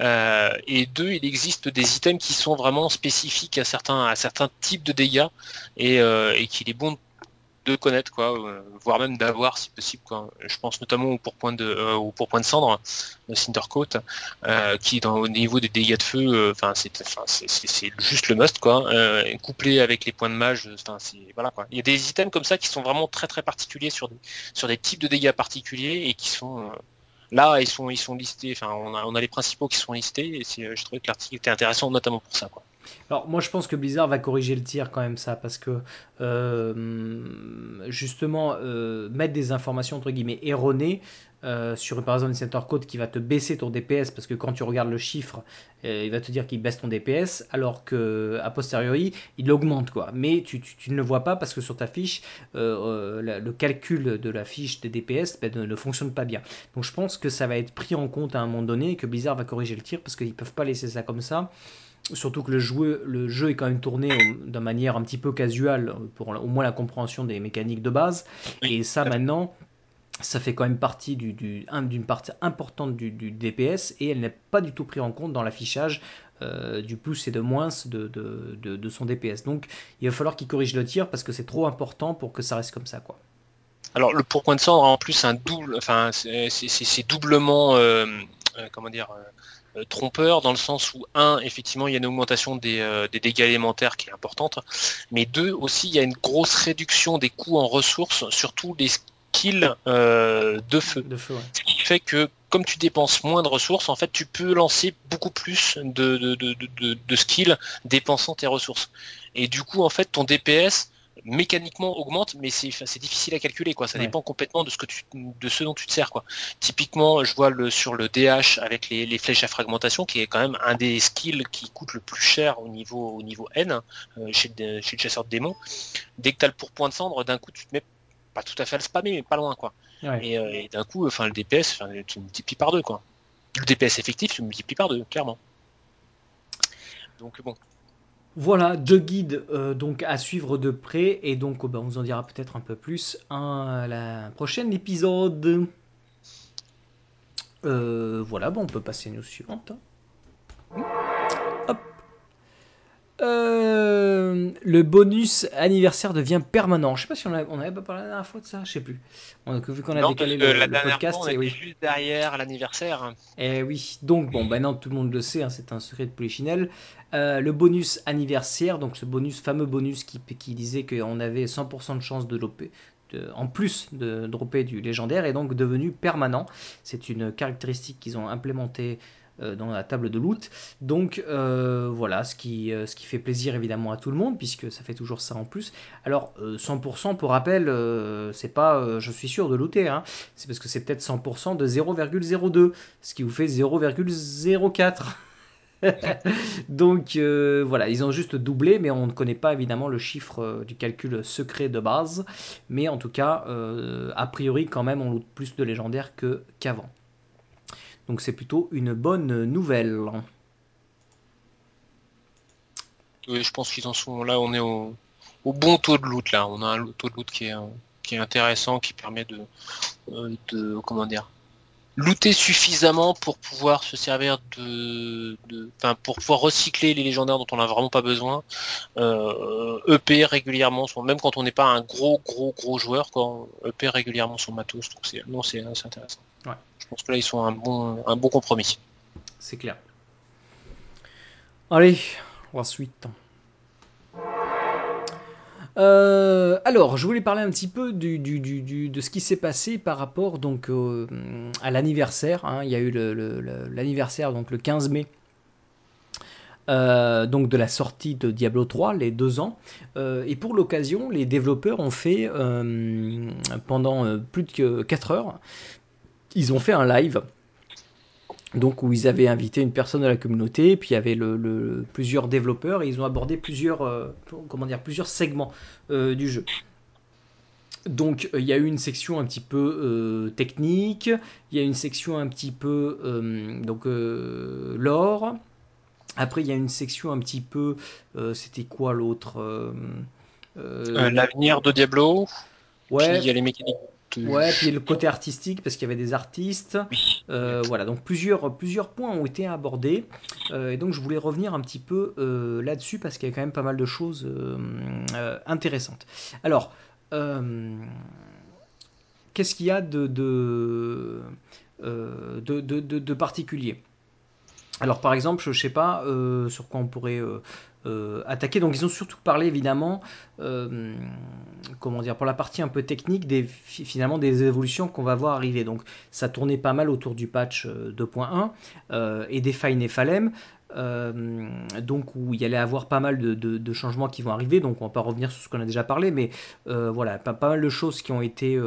Speaker 2: Euh, et deux, il existe des items qui sont vraiment spécifiques à certains à certains types de dégâts et, euh, et qu'il est bon de de connaître quoi, euh, voire même d'avoir si possible quoi. Je pense notamment au pourpoint de euh, au de cendre, le Cindercoat, euh, qui au niveau des dégâts de feu, enfin c'est juste le must quoi, couplé avec les points de mage, enfin voilà quoi. Il y a des items comme ça qui sont vraiment très très particuliers sur des sur des types de dégâts particuliers et qui sont là ils sont ils sont listés, enfin on a on a les principaux qui sont listés et je trouvais que l'article était intéressant notamment pour ça quoi.
Speaker 1: Alors moi je pense que Blizzard va corriger le tir quand même ça parce que euh, justement euh, mettre des informations entre guillemets erronées euh, sur par exemple une center code qui va te baisser ton DPS parce que quand tu regardes le chiffre il va te dire qu'il baisse ton DPS alors que a posteriori il l'augmente quoi. Mais tu, ne le vois pas parce que sur ta fiche le calcul de la fiche des DPS ben, ne, fonctionne pas bien. Donc je pense que ça va être pris en compte à un moment donné et que Blizzard va corriger le tir parce qu'ils peuvent pas laisser ça comme ça Surtout que le jeu, le jeu est quand même tourné de manière un petit peu casual pour au moins la compréhension des mécaniques de base. Et ça maintenant, ça fait quand même partie d'une du, d'une partie importante du, DPS et elle n'est pas du tout prise en compte dans l'affichage euh, du plus et de moins de, de, de, son DPS. Donc il va falloir qu'il corrige le tir parce que c'est trop important pour que ça reste comme ça. quoi.
Speaker 2: Alors le pourpoint de cendre en plus un double, enfin c'est doublement, euh, euh, comment dire, euh, trompeur dans le sens où un effectivement il y a une augmentation des, euh, dégâts élémentaires qui est importante mais deux aussi il y a une grosse réduction des coûts en ressources surtout les skills euh, de feu, ce qui fait que comme tu dépenses moins de ressources en fait tu peux lancer beaucoup plus de, de, de skills dépensant tes ressources. Et du coup en fait ton DPS mécaniquement augmente, mais c'est difficile à calculer quoi. Ça dépend complètement de ce que tu, de ce dont tu te sers quoi. Typiquement, je vois le sur le DH avec les, flèches à fragmentation, qui est quand même un des skills qui coûte le plus cher au niveau au niveau N euh, chez, le chasseur de démons. Dès que tu as le pourpoint de cendre, d'un coup tu te mets pas tout à fait à le spammer, mais pas loin quoi. Euh, et, d'un coup, enfin le DPS, enfin, tu multiplies par deux quoi. Le DPS effectif, tu multiplies par deux, clairement. Donc bon,
Speaker 1: voilà, deux guides euh, donc à suivre de près et donc bah, on vous en dira peut-être un peu plus à la prochaine épisode. Euh, voilà, bon, on peut passer à news suivante. Hein. Euh, le bonus anniversaire devient permanent. Je sais pas si on, avait pas parlé la dernière fois de ça, je sais plus.
Speaker 2: On, vu qu'on a décalé le, podcast, fois, on juste derrière l'anniversaire.
Speaker 1: Et eh oui, donc bon, maintenant tout le monde le sait, hein, c'est un secret de Polichinelle. Euh, le bonus anniversaire, donc ce bonus, fameux bonus qui, qui disait qu'on avait 100% de chance de dropper, en plus de dropper du légendaire, est donc devenu permanent. C'est une caractéristique qu'ils ont implémentée dans la table de loot. Donc euh, voilà, ce qui, ce qui fait plaisir évidemment à tout le monde, puisque ça fait toujours ça en plus. Alors 100% pour rappel, c'est pas je suis sûr de looter, hein. c'est parce que c'est peut-être 100% de 0,02, ce qui vous fait 0,04. [laughs] Donc euh, voilà, ils ont juste doublé, mais on ne connaît pas évidemment le chiffre euh, du calcul secret de base. Mais en tout cas, euh, a priori quand même, on loot plus de légendaires que qu'avant. Donc c'est plutôt une bonne nouvelle.
Speaker 2: Oui, je pense qu'ils en sont là. On est au, bon taux de loot là. On a un taux de loot qui est, est intéressant, qui permet de, de comment dire looter suffisamment pour pouvoir se servir de, enfin pour pouvoir recycler les légendaires dont on n'a vraiment pas besoin. Euh, EP régulièrement son, même quand on n'est pas un gros gros gros joueur, quoi, EP régulièrement son matos. Donc c'est non c'est intéressant.
Speaker 1: Ouais.
Speaker 2: Je pense que là ils sont un bon un bon compromis.
Speaker 1: C'est clair. Allez, la suite. Euh, alors, je voulais parler un petit peu de ce qui s'est passé par rapport donc euh, à l'anniversaire. Hein. Il y a eu l'anniversaire donc le 15 mai. Euh, donc de la sortie de Diablo 3, les deux ans. et pour l'occasion, les développeurs ont fait pendant plus de 4 heures, ils ont fait un live donc où ils avaient invité une personne de la communauté, puis il y avait le, plusieurs développeurs et ils ont abordé plusieurs, euh, comment dire, plusieurs segments euh, du jeu. Donc il y a eu une section un petit peu euh, technique, il y a une section un petit peu donc lore. Après il y a une section un petit peu, c'était quoi l'autre
Speaker 2: L'avenir de Diablo.
Speaker 1: Ouais.
Speaker 2: il y a les mécaniques
Speaker 1: Ouais, puis le côté artistique, parce qu'il y avait des artistes. Euh, voilà, donc plusieurs, plusieurs points ont été abordés. Euh, et donc je voulais revenir un petit peu euh, là-dessus, parce qu'il y a quand même pas mal de choses intéressantes. Alors, qu'est-ce qu'il y a de, de, de, de particulier? Alors par exemple, je ne sais pas sur quoi on pourrait euh, attaquer. Donc ils ont surtout parlé évidemment, euh, comment dire, pour la partie un peu technique, des, finalement des évolutions qu'on va voir arriver. Donc ça tournait pas mal autour du patch 2.1 euh, et des failles Nephalem. donc où il y allait avoir pas mal de, changements qui vont arriver, donc on va pas revenir sur ce qu'on a déjà parlé, mais voilà, pas, mal de choses qui ont été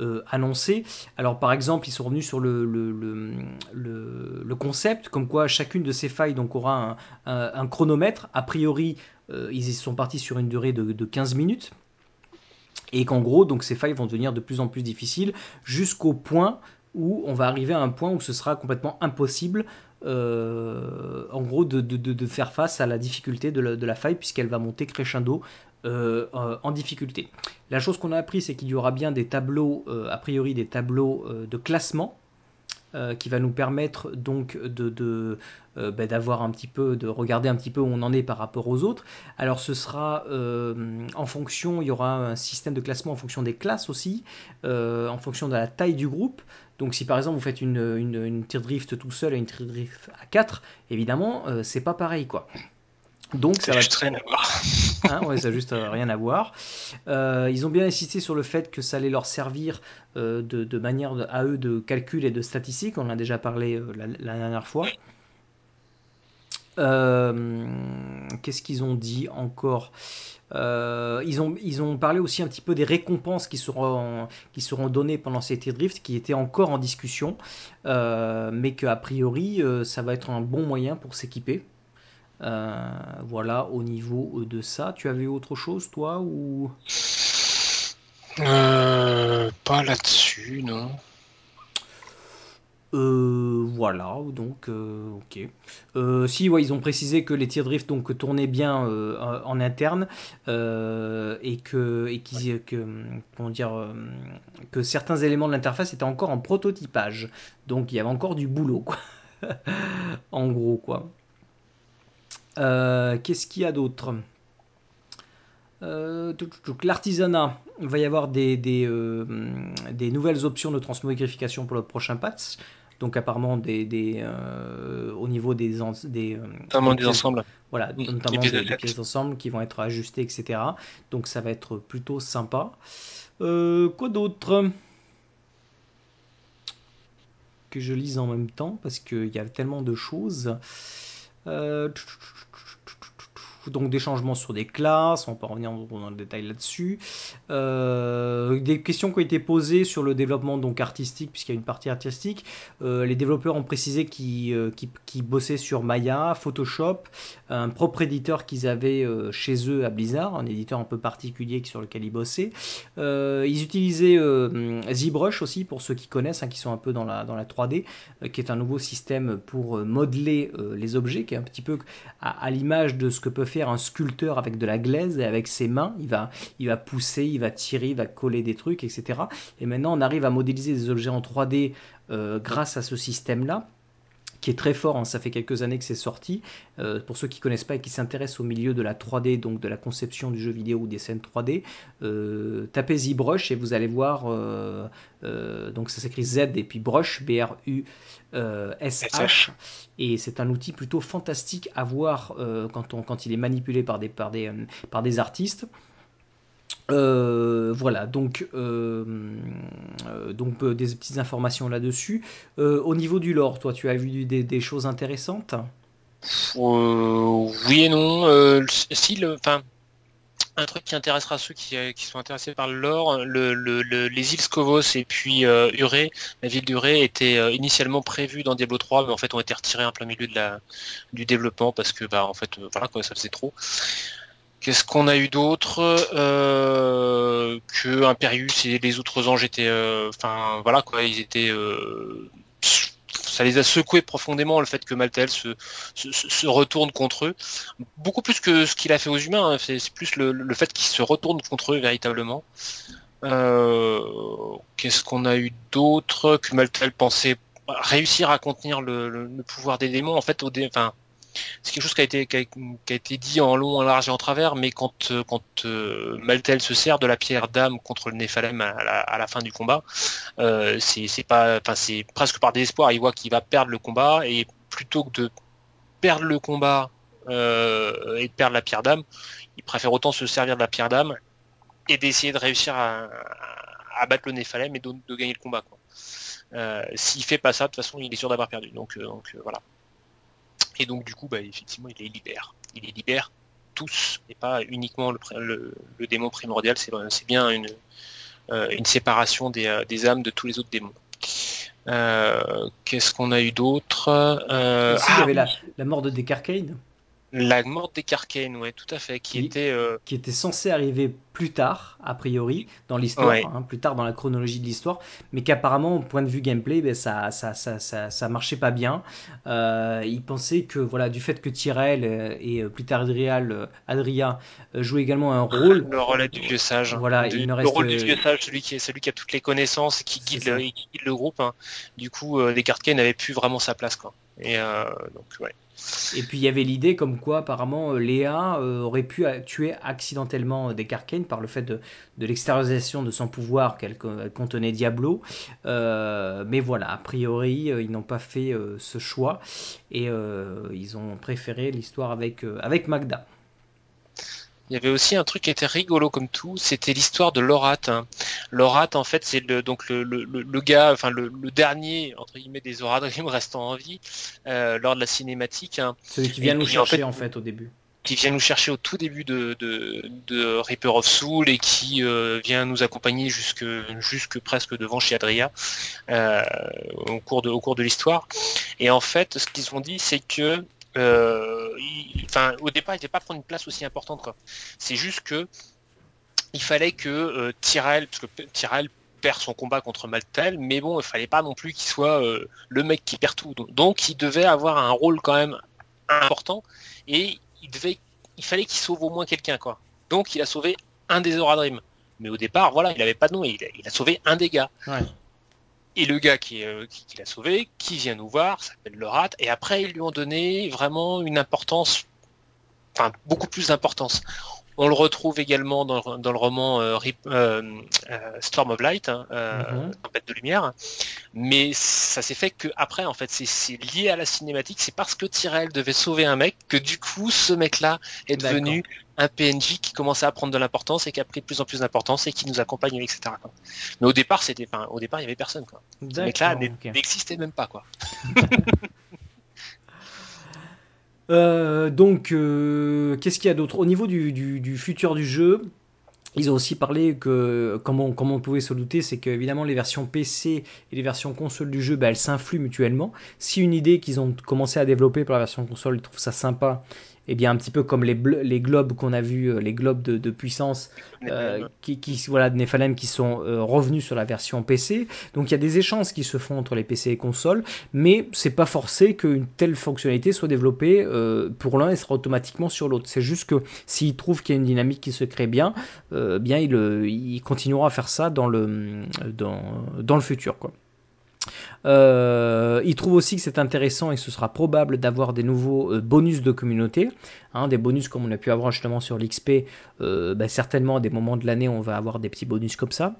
Speaker 1: euh, annoncé. Alors par exemple, ils sont revenus sur le, le, concept, comme quoi chacune de ces failles donc, aura un, chronomètre. A priori, euh, ils sont partis sur une durée de, 15 minutes. Et qu'en gros, donc ces failles vont devenir de plus en plus difficiles jusqu'au point où on va arriver à un point où ce sera complètement impossible euh, en gros de, de, faire face à la difficulté de la, de la faille puisqu'elle va monter crescendo euh, en difficulté. La chose qu'on a appris, c'est qu'il y aura bien des tableaux, euh, a priori des tableaux euh, de classement, qui va nous permettre donc de, ben, d'avoir un petit peu, de regarder un petit peu où on en est par rapport aux autres. Alors ce sera en fonction, il y aura un système de classement en fonction des classes aussi, en fonction de la taille du groupe. Donc si par exemple vous faites une, une, une drift tout seul et une tier drift à 4, évidemment c'est pas pareil quoi.
Speaker 2: Donc ça, va juste rien à voir. [laughs]
Speaker 1: Hein, ouais, ça n'a juste euh, rien à voir. Euh, ils ont bien insisté sur le fait que ça allait leur servir euh, de, manière à eux de calcul et de statistique. On en a déjà parlé la, dernière fois. Qu'est-ce qu'ils ont dit encore? Ils, ont, ils ont parlé aussi un petit peu des récompenses qui seront, qui seront données pendant ces drift, qui étaient encore en discussion, mais qu'a priori, ça va être un bon moyen pour s'équiper. Euh, voilà, au niveau de ça. Tu avais autre chose, toi ou?
Speaker 2: Euh, Pas là-dessus, non.
Speaker 1: Euh, voilà, donc ok. si, ouais, ils ont précisé que les tirs drift donc tournaient bien en interne et que et que comment dire que certains éléments de l'interface étaient encore en prototypage. Donc il y avait encore du boulot, quoi. [laughs] en gros, quoi. Euh, qu'est-ce qu'il y a d'autre? Euh, L'artisanat, il va y avoir des, des, euh, des, nouvelles options de transmogrification pour le prochain patch. Donc apparemment des, des au niveau des, des,
Speaker 2: notamment des, ensembles.
Speaker 1: Voilà, notamment des, pièces d'ensemble qui vont être ajustées, etc. Donc ça va être plutôt sympa. quoi d'autre? Que je lise en même temps parce qu'il y a tellement de choses. Euh, donc des changements sur des classes, on peut revenir dans le détail là-dessus. Euh, des questions qui ont été posées sur le développement donc artistique, puisqu'il y a une partie artistique. Euh, les développeurs ont précisé qu'ils euh, bossaient sur Maya, Photoshop, un propre éditeur qu'ils avaient chez eux à Blizzard, un éditeur un peu particulier sur lequel ils bossaient. ils utilisaient ZBrush aussi, pour ceux qui connaissent, hein, qui sont un peu dans la, dans la 3D, qui est un nouveau système pour modeler les objets, qui est un petit peu à, à l'image de ce que peut faire un sculpteur avec de la glaise et avec ses mains. Il va, il va pousser, il va tirer, il va coller des trucs, etc. Et maintenant, on arrive à modéliser des objets en 3D grâce à ce système-là qui est très fort, hein. ça fait quelques années que c'est sorti. Euh, pour ceux qui ne connaissent pas et qui s'intéressent au milieu de la 3D, donc de la conception du jeu vidéo ou des scènes 3D, euh, tapez ZBrush et vous allez voir, euh, donc ça s'écrit Z et puis Brush, B-R-U-S-H. Et c'est un outil plutôt fantastique à voir quand, on, quand il est manipulé par des, par des, par des artistes. Euh, voilà, donc, euh, euh, des petites informations là-dessus. au niveau du lore, toi, tu as vu des, choses intéressantes?
Speaker 2: Oui et non. si, enfin, un truc qui intéressera ceux qui, sont intéressés par le lore, les îles Scovos et puis Uré, la ville d'Uré était initialement prévue dans Diablo 3, mais en fait ont été retirés en plein milieu du développement parce que bah en fait voilà ça faisait trop. Qu'est-ce qu'on a eu d'autre euh, que Imperius et les autres anges étaient, euh, enfin voilà quoi, ils étaient, euh, ça les a secoués profondément le fait que Maltel se, retourne contre eux, beaucoup plus que ce qu'il a fait aux humains. Hein. c'est plus le, fait qu'il se retourne contre eux véritablement. Qu'est-ce qu'on a eu d'autre que Maltel pensait réussir à contenir le, pouvoir des démons? En fait au dé, c'est quelque chose qui a été dit en long, en large et en travers, mais quand euh, euh, Maltel se sert de la pierre d'âme contre le Néphalem à la, fin du combat, euh, c'est presque par désespoir, il voit qu'il va perdre le combat et plutôt que de perdre le combat et de perdre la pierre d'âme, il préfère autant se servir de la pierre d'âme et d'essayer de réussir à, battre le Néphalem et de, de gagner le combat. Euh, S'il fait pas ça, de toute façon, il est sûr d'avoir perdu. Voilà. Et donc du coup, bah, effectivement, il les libère. Il les libère tous, et pas uniquement le, démon primordial, c'est bien une, euh, une séparation euh, des, âmes de tous les autres démons. Euh, qu'est-ce qu'on a eu d'autre?
Speaker 1: Il y avait ah la, mort de Decarcane
Speaker 2: la mort des Carcanes, ouais, tout à fait, qui, était
Speaker 1: euh, qui était censé arriver plus tard, a priori, dans l'histoire, hein, plus tard dans la chronologie de l'histoire, mais qu'apparemment, au point de vue gameplay, ben, ça, ça, ça, ça, marchait pas bien. Euh, il pensait que, voilà, du fait que Tyrell euh, et plus tard Adrial, Adria jouaient également un [laughs] rôle.
Speaker 2: Le rôle du vieux sage.
Speaker 1: Voilà,
Speaker 2: il ne reste... Le rôle du vieux sage, celui qui, est, celui qui a toutes les connaissances et qui guide, le, guide le, groupe. Hein. Du coup, les Carcanes n'avaient plus vraiment sa place, quoi. Et donc, ouais.
Speaker 1: Et puis il y avait l'idée comme quoi apparemment euh, Léa euh, aurait pu tuer accidentellement des Carcanes par le fait de, l'extériorisation de son pouvoir qu'elle contenait Diablo. Euh, mais voilà, a priori ils n'ont pas fait ce choix et ils ont préféré l'histoire avec, avec Magda.
Speaker 2: Il y avait aussi un truc qui était rigolo comme tout, c'était l'histoire de Lorat. Hein. Lorat, en fait, c'est le, donc le, le, le, gars, enfin le, dernier entre guillemets des Oradrim restant en vie euh, lors de la cinématique. Hein.
Speaker 1: Celui qui vient nous chercher en fait, au début.
Speaker 2: Qui vient nous chercher au tout début de, de, de Reaper of Soul et qui euh, vient nous accompagner jusque jusque presque devant chez Adria euh, au cours de au cours de l'histoire. Et en fait, ce qu'ils ont dit, c'est que euh, au départ, il n'était pas prendre une place aussi importante. C'est juste que il fallait que euh, Tyrell, parce que Tyrell perd son combat contre Maltel, mais bon, il fallait pas non plus qu'il soit euh, le mec qui perd tout. Donc, il devait avoir un rôle quand même important et il fallait qu'il sauve au moins quelqu'un. Donc, il a sauvé un des Oradrim. Mais au départ, voilà, il avait pas de nom, il a, il a sauvé un des gars. Et le gars qui, euh, qui, l'a sauvé, qui vient nous voir, s'appelle le rat, et après ils lui ont donné vraiment une importance, enfin beaucoup plus d'importance. On le retrouve également dans, dans le roman euh, euh, euh Storm of Light, hein, euh, mm de lumière, mais ça s'est fait que après en fait c'est lié à la cinématique, c'est parce que Tyrell devait sauver un mec que du coup ce mec-là est devenu un PNJ qui commençait à prendre de l'importance et qui a pris de plus en plus d'importance et qui nous accompagne, etc. Mais au départ, c'était, enfin, au départ, il y avait personne, quoi. Ce mec-là n'existait même pas, quoi. [laughs]
Speaker 1: Euh, donc, euh, qu'est-ce qu'il y a d'autre? Au niveau du, futur du jeu, ils ont aussi parlé que, comme on, pouvait se douter, c'est qu'évidemment les versions PC et les versions console du jeu, bah, elles s'influent mutuellement. Si une idée qu'ils ont commencé à développer pour la version console, ils trouvent ça sympa, eh bien un petit peu comme les, les globes qu'on a vus, les globes de, puissance qui, qui, voilà, de Nephalem qui sont revenus sur la version PC. Donc il y a des échanges qui se font entre les PC et consoles, mais c'est pas forcé qu'une telle fonctionnalité soit développée pour l'un et sera automatiquement sur l'autre. C'est juste que s'il trouve qu'il y a une dynamique qui se crée bien, bien il, il, continuera à faire ça dans le, dans, dans le futur. Quoi. Euh, il trouve aussi que c'est intéressant et ce sera probable d'avoir des nouveaux euh, bonus de communauté, hein, des bonus comme on a pu avoir justement sur l'XP. Euh, bah, certainement à des moments de l'année on va avoir des petits bonus comme ça.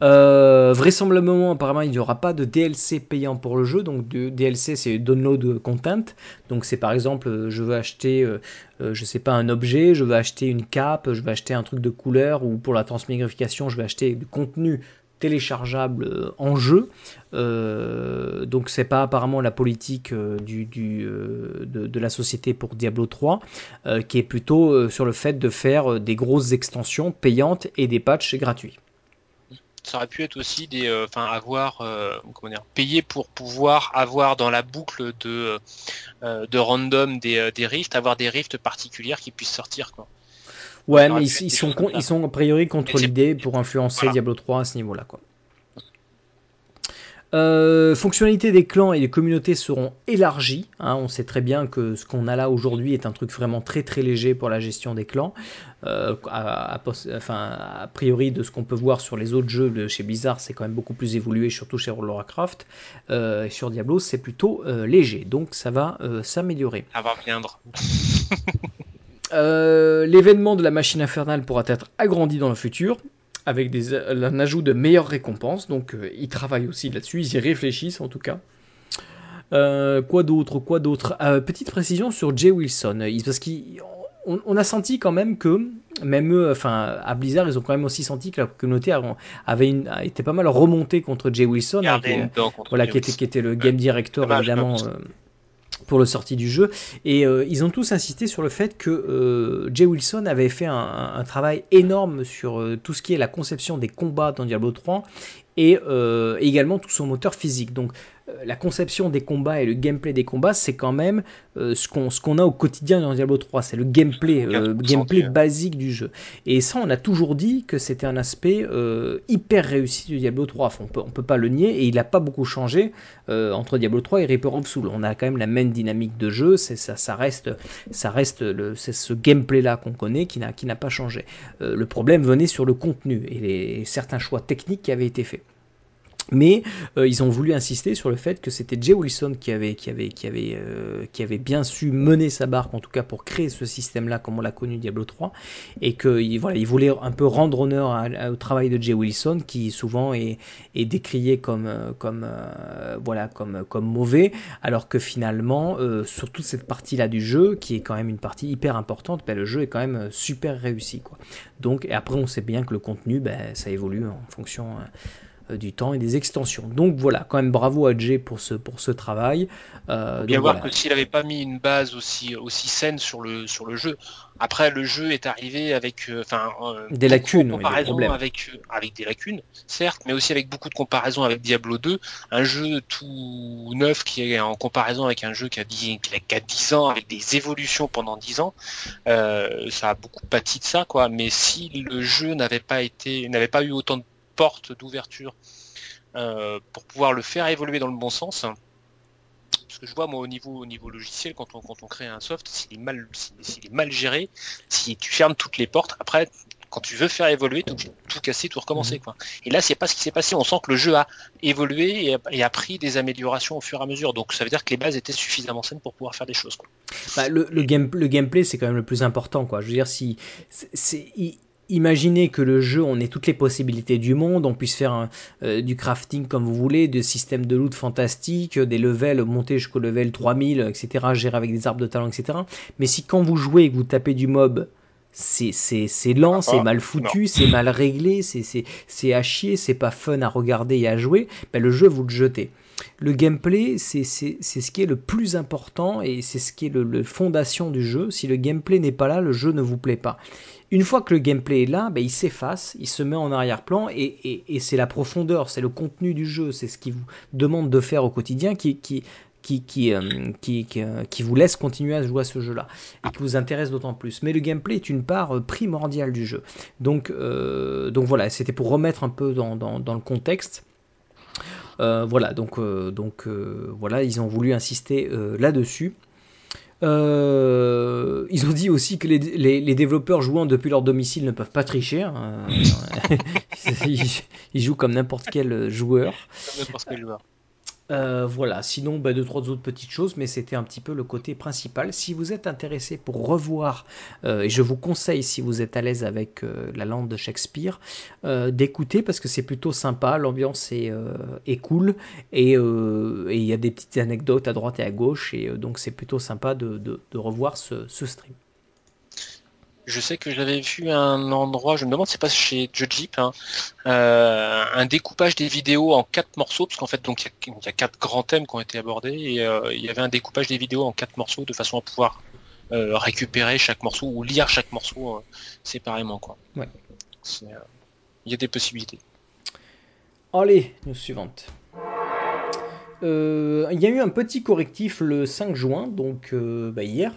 Speaker 1: vraisemblablement, apparemment, il n'y aura pas de DLC payant pour le jeu. Donc, DLC, c'est download content. Donc, c'est par exemple, je veux acheter, je sais pas, un objet, je veux acheter une cape, je veux acheter un truc de couleur, ou pour la transmigrification, je veux acheter du contenu téléchargeable euh, en jeu. Euh, donc c'est pas apparemment la politique euh, du, de, la société pour Diablo 3, qui est plutôt sur le fait de faire des grosses extensions payantes et des patchs gratuits.
Speaker 2: Ça aurait pu être aussi des, avoir, comment dire, payer pour pouvoir avoir dans la boucle de, de random des, des rifts, avoir des rifts particulières qui puissent sortir quoi.
Speaker 1: Ouais, mais ils, sont, ils sont a priori contre l'idée pour influencer Diablo 3 à ce niveau-là. quoi. Euh, fonctionnalités des clans et des communautés seront élargies. Hein. on sait très bien que ce qu'on a là aujourd'hui est un truc vraiment très très léger pour la gestion des clans. Euh, a, enfin, a priori de ce qu'on peut voir sur les autres jeux de chez Blizzard, c'est quand même beaucoup plus évolué, surtout chez World of Warcraft. Euh, et sur Diablo, c'est plutôt léger, donc ça va s'améliorer.
Speaker 2: Ça va viendre. [laughs]
Speaker 1: Euh, l'événement de la machine infernale pourra être agrandi dans le futur avec des, un ajout de meilleures récompenses. Donc euh, ils travaillent aussi là-dessus, ils y réfléchissent en tout cas. Euh, quoi d'autre Quoi d'autre? Petite précision sur Jay Wilson, parce qu'on on a senti quand même que même eux, enfin à Blizzard, ils ont quand même aussi senti que la communauté avait une, été pas mal remontée contre Jay Wilson, hein, qui, voilà, qui était, qui était le game director évidemment pour le sortie du jeu. Et euh, ils ont tous insisté sur le fait que euh, Jay Wilson avait fait un, travail énorme sur euh, tout ce qui est la conception des combats dans Diablo 3 et également tout son moteur physique. Donc la conception des combats et le gameplay des combats, c'est quand même euh, ce qu'on ce qu'on a au quotidien dans Diablo 3, c'est le gameplay, euh, gameplay basique du jeu. Et ça, on a toujours dit que c'était un aspect hyper réussi du Diablo 3. on peut, on peut pas le nier et il n'a pas beaucoup changé entre Diablo 3 et Reaper of Soul. On a quand même la même dynamique de jeu, c'est ça, ça reste, ça reste le, c'est ce gameplay là qu'on connaît qui n'a qui n'a pas changé. le problème venait sur le contenu et les, certains choix techniques qui avaient été faits. Mais euh, ils ont voulu insister sur le fait que c'était Jay Wilson qui avait, qui, avait, qui, avait, euh, qui avait bien su mener sa barque, en tout cas pour créer ce système-là, comme on l'a connu Diablo 3, et que voilà, un peu rendre honneur au travail de Jay Wilson, qui souvent est, est décrié comme, euh, comme, voilà, comme, comme mauvais, alors que finalement, sur toute cette partie-là du jeu, qui est quand même une partie hyper importante, ben, le jeu est quand même super réussi. Quoi. Donc, et après, on sait bien que le contenu, ben, ça évolue en fonction du temps et des extensions. Donc voilà, quand même bravo à Jay pour ce, pour ce travail.
Speaker 2: Euh, bien voir que s'il n'avait pas mis une base aussi, aussi saine sur le, sur le jeu, après le jeu est arrivé avec euh, enfin
Speaker 1: des lacunes,
Speaker 2: des avec, avec des lacunes, certes, mais aussi avec beaucoup de comparaisons avec Diablo 2, un jeu tout neuf qui est en comparaison avec un jeu qui a 10, qui a 10 ans, avec des évolutions pendant 10 ans, ça a beaucoup pâti de ça, quoi. Mais si le jeu n'avait pas été, n'avait pas eu autant de porte d'ouverture euh, pour pouvoir le faire évoluer dans le bon sens. Parce que je vois moi au niveau au niveau logiciel quand on quand on crée un soft, s'il est mal s'il est mal géré, si tu fermes toutes les portes, après quand tu veux faire évoluer, tu tout casser, tout recommencer mhm. quoi. Et là c'est pas ce qui s'est passé. On sent que le jeu a évolué et a, pris des améliorations au fur et à mesure. Donc ça veut dire que les bases étaient suffisamment saines pour pouvoir faire des choses.
Speaker 1: Bah, le, le, game, le gameplay c'est quand même le plus important quoi. Je veux dire si c'est imaginez que le jeu, on ait toutes les possibilités du monde, on puisse faire euh, du crafting comme vous voulez, des systèmes de loot fantastiques, des levels monter jusqu'au level 3000, etc., gérer avec des arbres de talent, etc. Mais si quand vous jouez et que vous tapez du mob, c'est lent, ah, c'est mal foutu, c'est mal réglé, c'est à chier, c'est pas fun à regarder et à jouer, ben le jeu vous le jetez. Le gameplay, c'est ce qui est le plus important et c'est ce qui est le, fondation du jeu. Si le gameplay n'est pas là, le jeu ne vous plaît pas. Une fois que le gameplay est là, ben, il s'efface, il se met en arrière-plan et, c'est la profondeur, c'est le contenu du jeu, c'est ce qui vous demande de faire au quotidien qui, qui, qui, qui, euh, euh, qui, vous laisse continuer à jouer à ce jeu-là et qui vous intéresse d'autant plus. Mais le gameplay est une part primordiale du jeu. Donc, donc voilà, c'était pour remettre un peu dans, dans, dans le contexte. voilà, donc, donc voilà, ils ont voulu insister là-dessus. Euh, ils ont dit aussi que les, les, développeurs jouant depuis leur domicile ne peuvent pas tricher. Hein. [laughs] ils, jouent comme n'importe quel joueur. n'importe quel joueur. Euh, voilà, sinon bah, deux trois autres petites choses, mais c'était un petit peu le côté principal. Si vous êtes intéressé pour revoir, euh, et je vous conseille si vous êtes à l'aise avec euh, la langue de Shakespeare, d'écouter parce que c'est plutôt sympa, l'ambiance est, cool et il y a des petites anecdotes à droite et à gauche et donc c'est plutôt sympa de, revoir ce stream.
Speaker 2: Je sais que je l'avais vu à un endroit, je me demande si c'est pas chez Jeep, hein, euh, un découpage des vidéos en quatre morceaux, parce qu'en fait donc il y, a quatre grands thèmes qui ont été abordés, et euh, il y avait un découpage des vidéos en quatre morceaux de façon à pouvoir euh, récupérer chaque morceau ou lire chaque morceau séparément quoi.
Speaker 1: Ouais.
Speaker 2: Il y a des possibilités.
Speaker 1: Allez, nous suivante. il y a eu un petit correctif le 5 juin, donc bah, hier,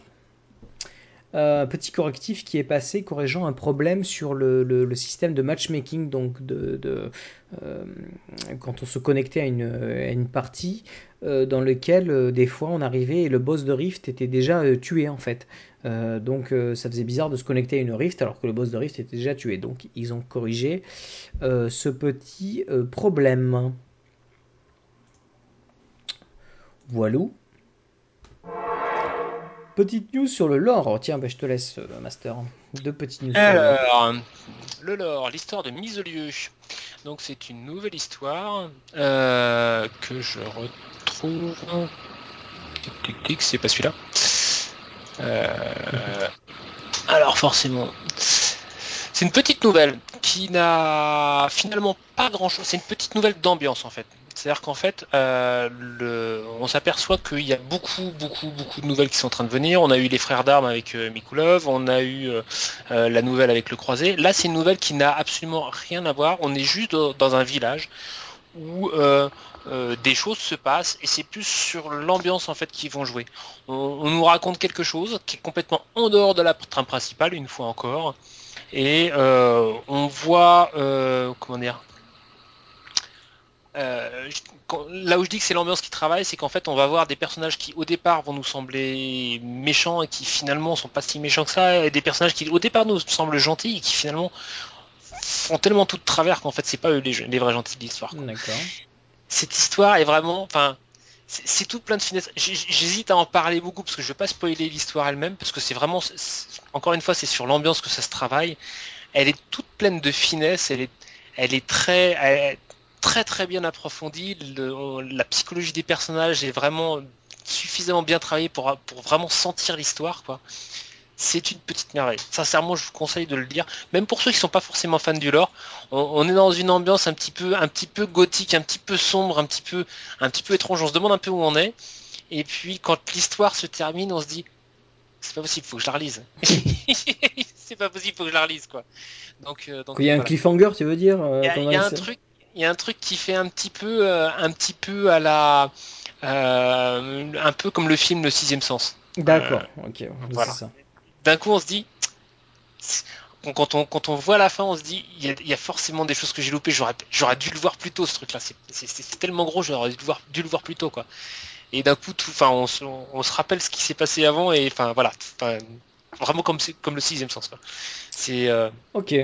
Speaker 1: un petit correctif qui est passé corrigeant un problème sur le, système de matchmaking, donc de, euh, quand on se connectait à une, partie euh, dans lequel euh, des fois on arrivait et le boss de Rift était déjà tué en fait. donc ça faisait bizarre de se connecter à une Rift alors que le boss de Rift était déjà tué. Donc ils ont corrigé ce petit problème. Voilà. Petite news sur le lore. Oh, tiens, bah, je te laisse, euh, Master. Deux petites news.
Speaker 2: Alors, le lore, l'histoire de mise au lieu. Donc, c'est une nouvelle histoire euh, que je retrouve. Tic, tic, c'est pas celui-là. Euh, alors, forcément. C'est une petite nouvelle qui n'a finalement pas grand chose. C'est une petite nouvelle d'ambiance en fait. C'est-à-dire qu'en fait, euh, on s'aperçoit qu'il y a beaucoup, beaucoup, beaucoup de nouvelles qui sont en train de venir. On a eu les frères d'armes avec euh, Mikulov, on a eu euh, euh, la nouvelle avec le croisé. Là, c'est une nouvelle qui n'a absolument rien à voir. On est juste dans, un village où des choses se passent et c'est plus sur l'ambiance en fait qu'ils vont jouer. On, on, nous raconte quelque chose qui est complètement en dehors de la trame principale, une fois encore. Et on voit, comment dire, euh, là où je dis que c'est l'ambiance qui travaille, c'est qu'en fait on va voir des personnages qui au départ vont nous sembler méchants et qui finalement sont pas si méchants que ça, et des personnages qui au départ nous semblent gentils et qui finalement font tellement tout de travers qu'en fait c'est pas eux les, vrais gentils de l'histoire. Cette histoire est vraiment, enfin, c'est tout plein de finesses. J'hésite à en parler beaucoup parce que je veux pas spoiler l'histoire elle-même parce que c'est vraiment, encore une fois, c'est sur l'ambiance que ça se travaille. Elle est toute pleine de finesse, elle est, elle est très, très très bien approfondi. la psychologie des personnages est vraiment suffisamment bien travaillée pour, pour vraiment sentir l'histoire. quoi. C'est une petite merveille. Sincèrement, je vous conseille de le lire. Même pour ceux qui sont pas forcément fans du lore, on, est dans une ambiance un petit peu, un petit peu gothique, un petit peu sombre, un petit peu, un petit peu étrange. On se demande un peu où on est. Et puis, quand l'histoire se termine, on se dit, c'est pas possible, faut que je la relise. [laughs] c'est pas possible, faut que je la relise, quoi. Donc,
Speaker 1: euh, il y a un cliffhanger, tu veux dire
Speaker 2: euh, Il y a un truc, il y a un truc qui fait un petit peu, euh, un petit peu à la, euh, un peu comme le film Le Sixième Sens.
Speaker 1: D'accord. Euh, ok.
Speaker 2: Voilà. D'un coup, on se dit, quand on, quand on voit la fin, on se dit, il y, a, forcément des choses que j'ai loupées. J'aurais, dû le voir plus tôt, ce truc-là. C'est, tellement gros, j'aurais dû le voir, dû le voir plus tôt, quoi. Et d'un coup, tout, enfin, on, on, se rappelle ce qui s'est passé avant, et enfin, voilà, vraiment comme, comme le sixième sens, quoi. C'est.
Speaker 1: ok.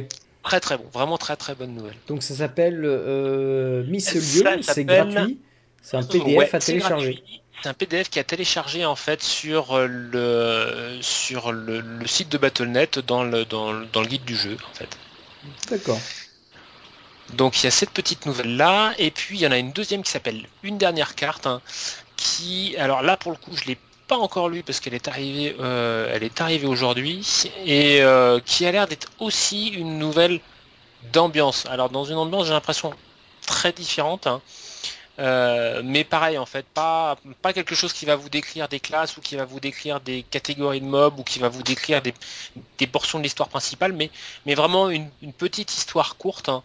Speaker 2: Très très bon, vraiment très très bonne nouvelle.
Speaker 1: Donc ça s'appelle euh, Miss Lieu, c'est gratuit, c'est un PDF à télécharger.
Speaker 2: C'est un PDF qui a téléchargé en fait sur euh, le sur le, site de Battle.net dans le, dans, dans, le guide du jeu en fait.
Speaker 1: D'accord.
Speaker 2: Donc il y a cette petite nouvelle là et puis il y en a une deuxième qui s'appelle une dernière carte hein, qui alors là pour le coup je l'ai pas encore lu parce qu'elle est arrivée, euh, elle est arrivée aujourd'hui et euh, qui a l'air d'être aussi une nouvelle d'ambiance. Alors dans une ambiance, j'ai l'impression très différente. Hein. Euh, mais pareil en fait, pas, pas quelque chose qui va vous décrire des classes ou qui va vous décrire des catégories de mobs ou qui va vous décrire des, portions de l'histoire principale, mais, mais vraiment une, petite histoire courte hein,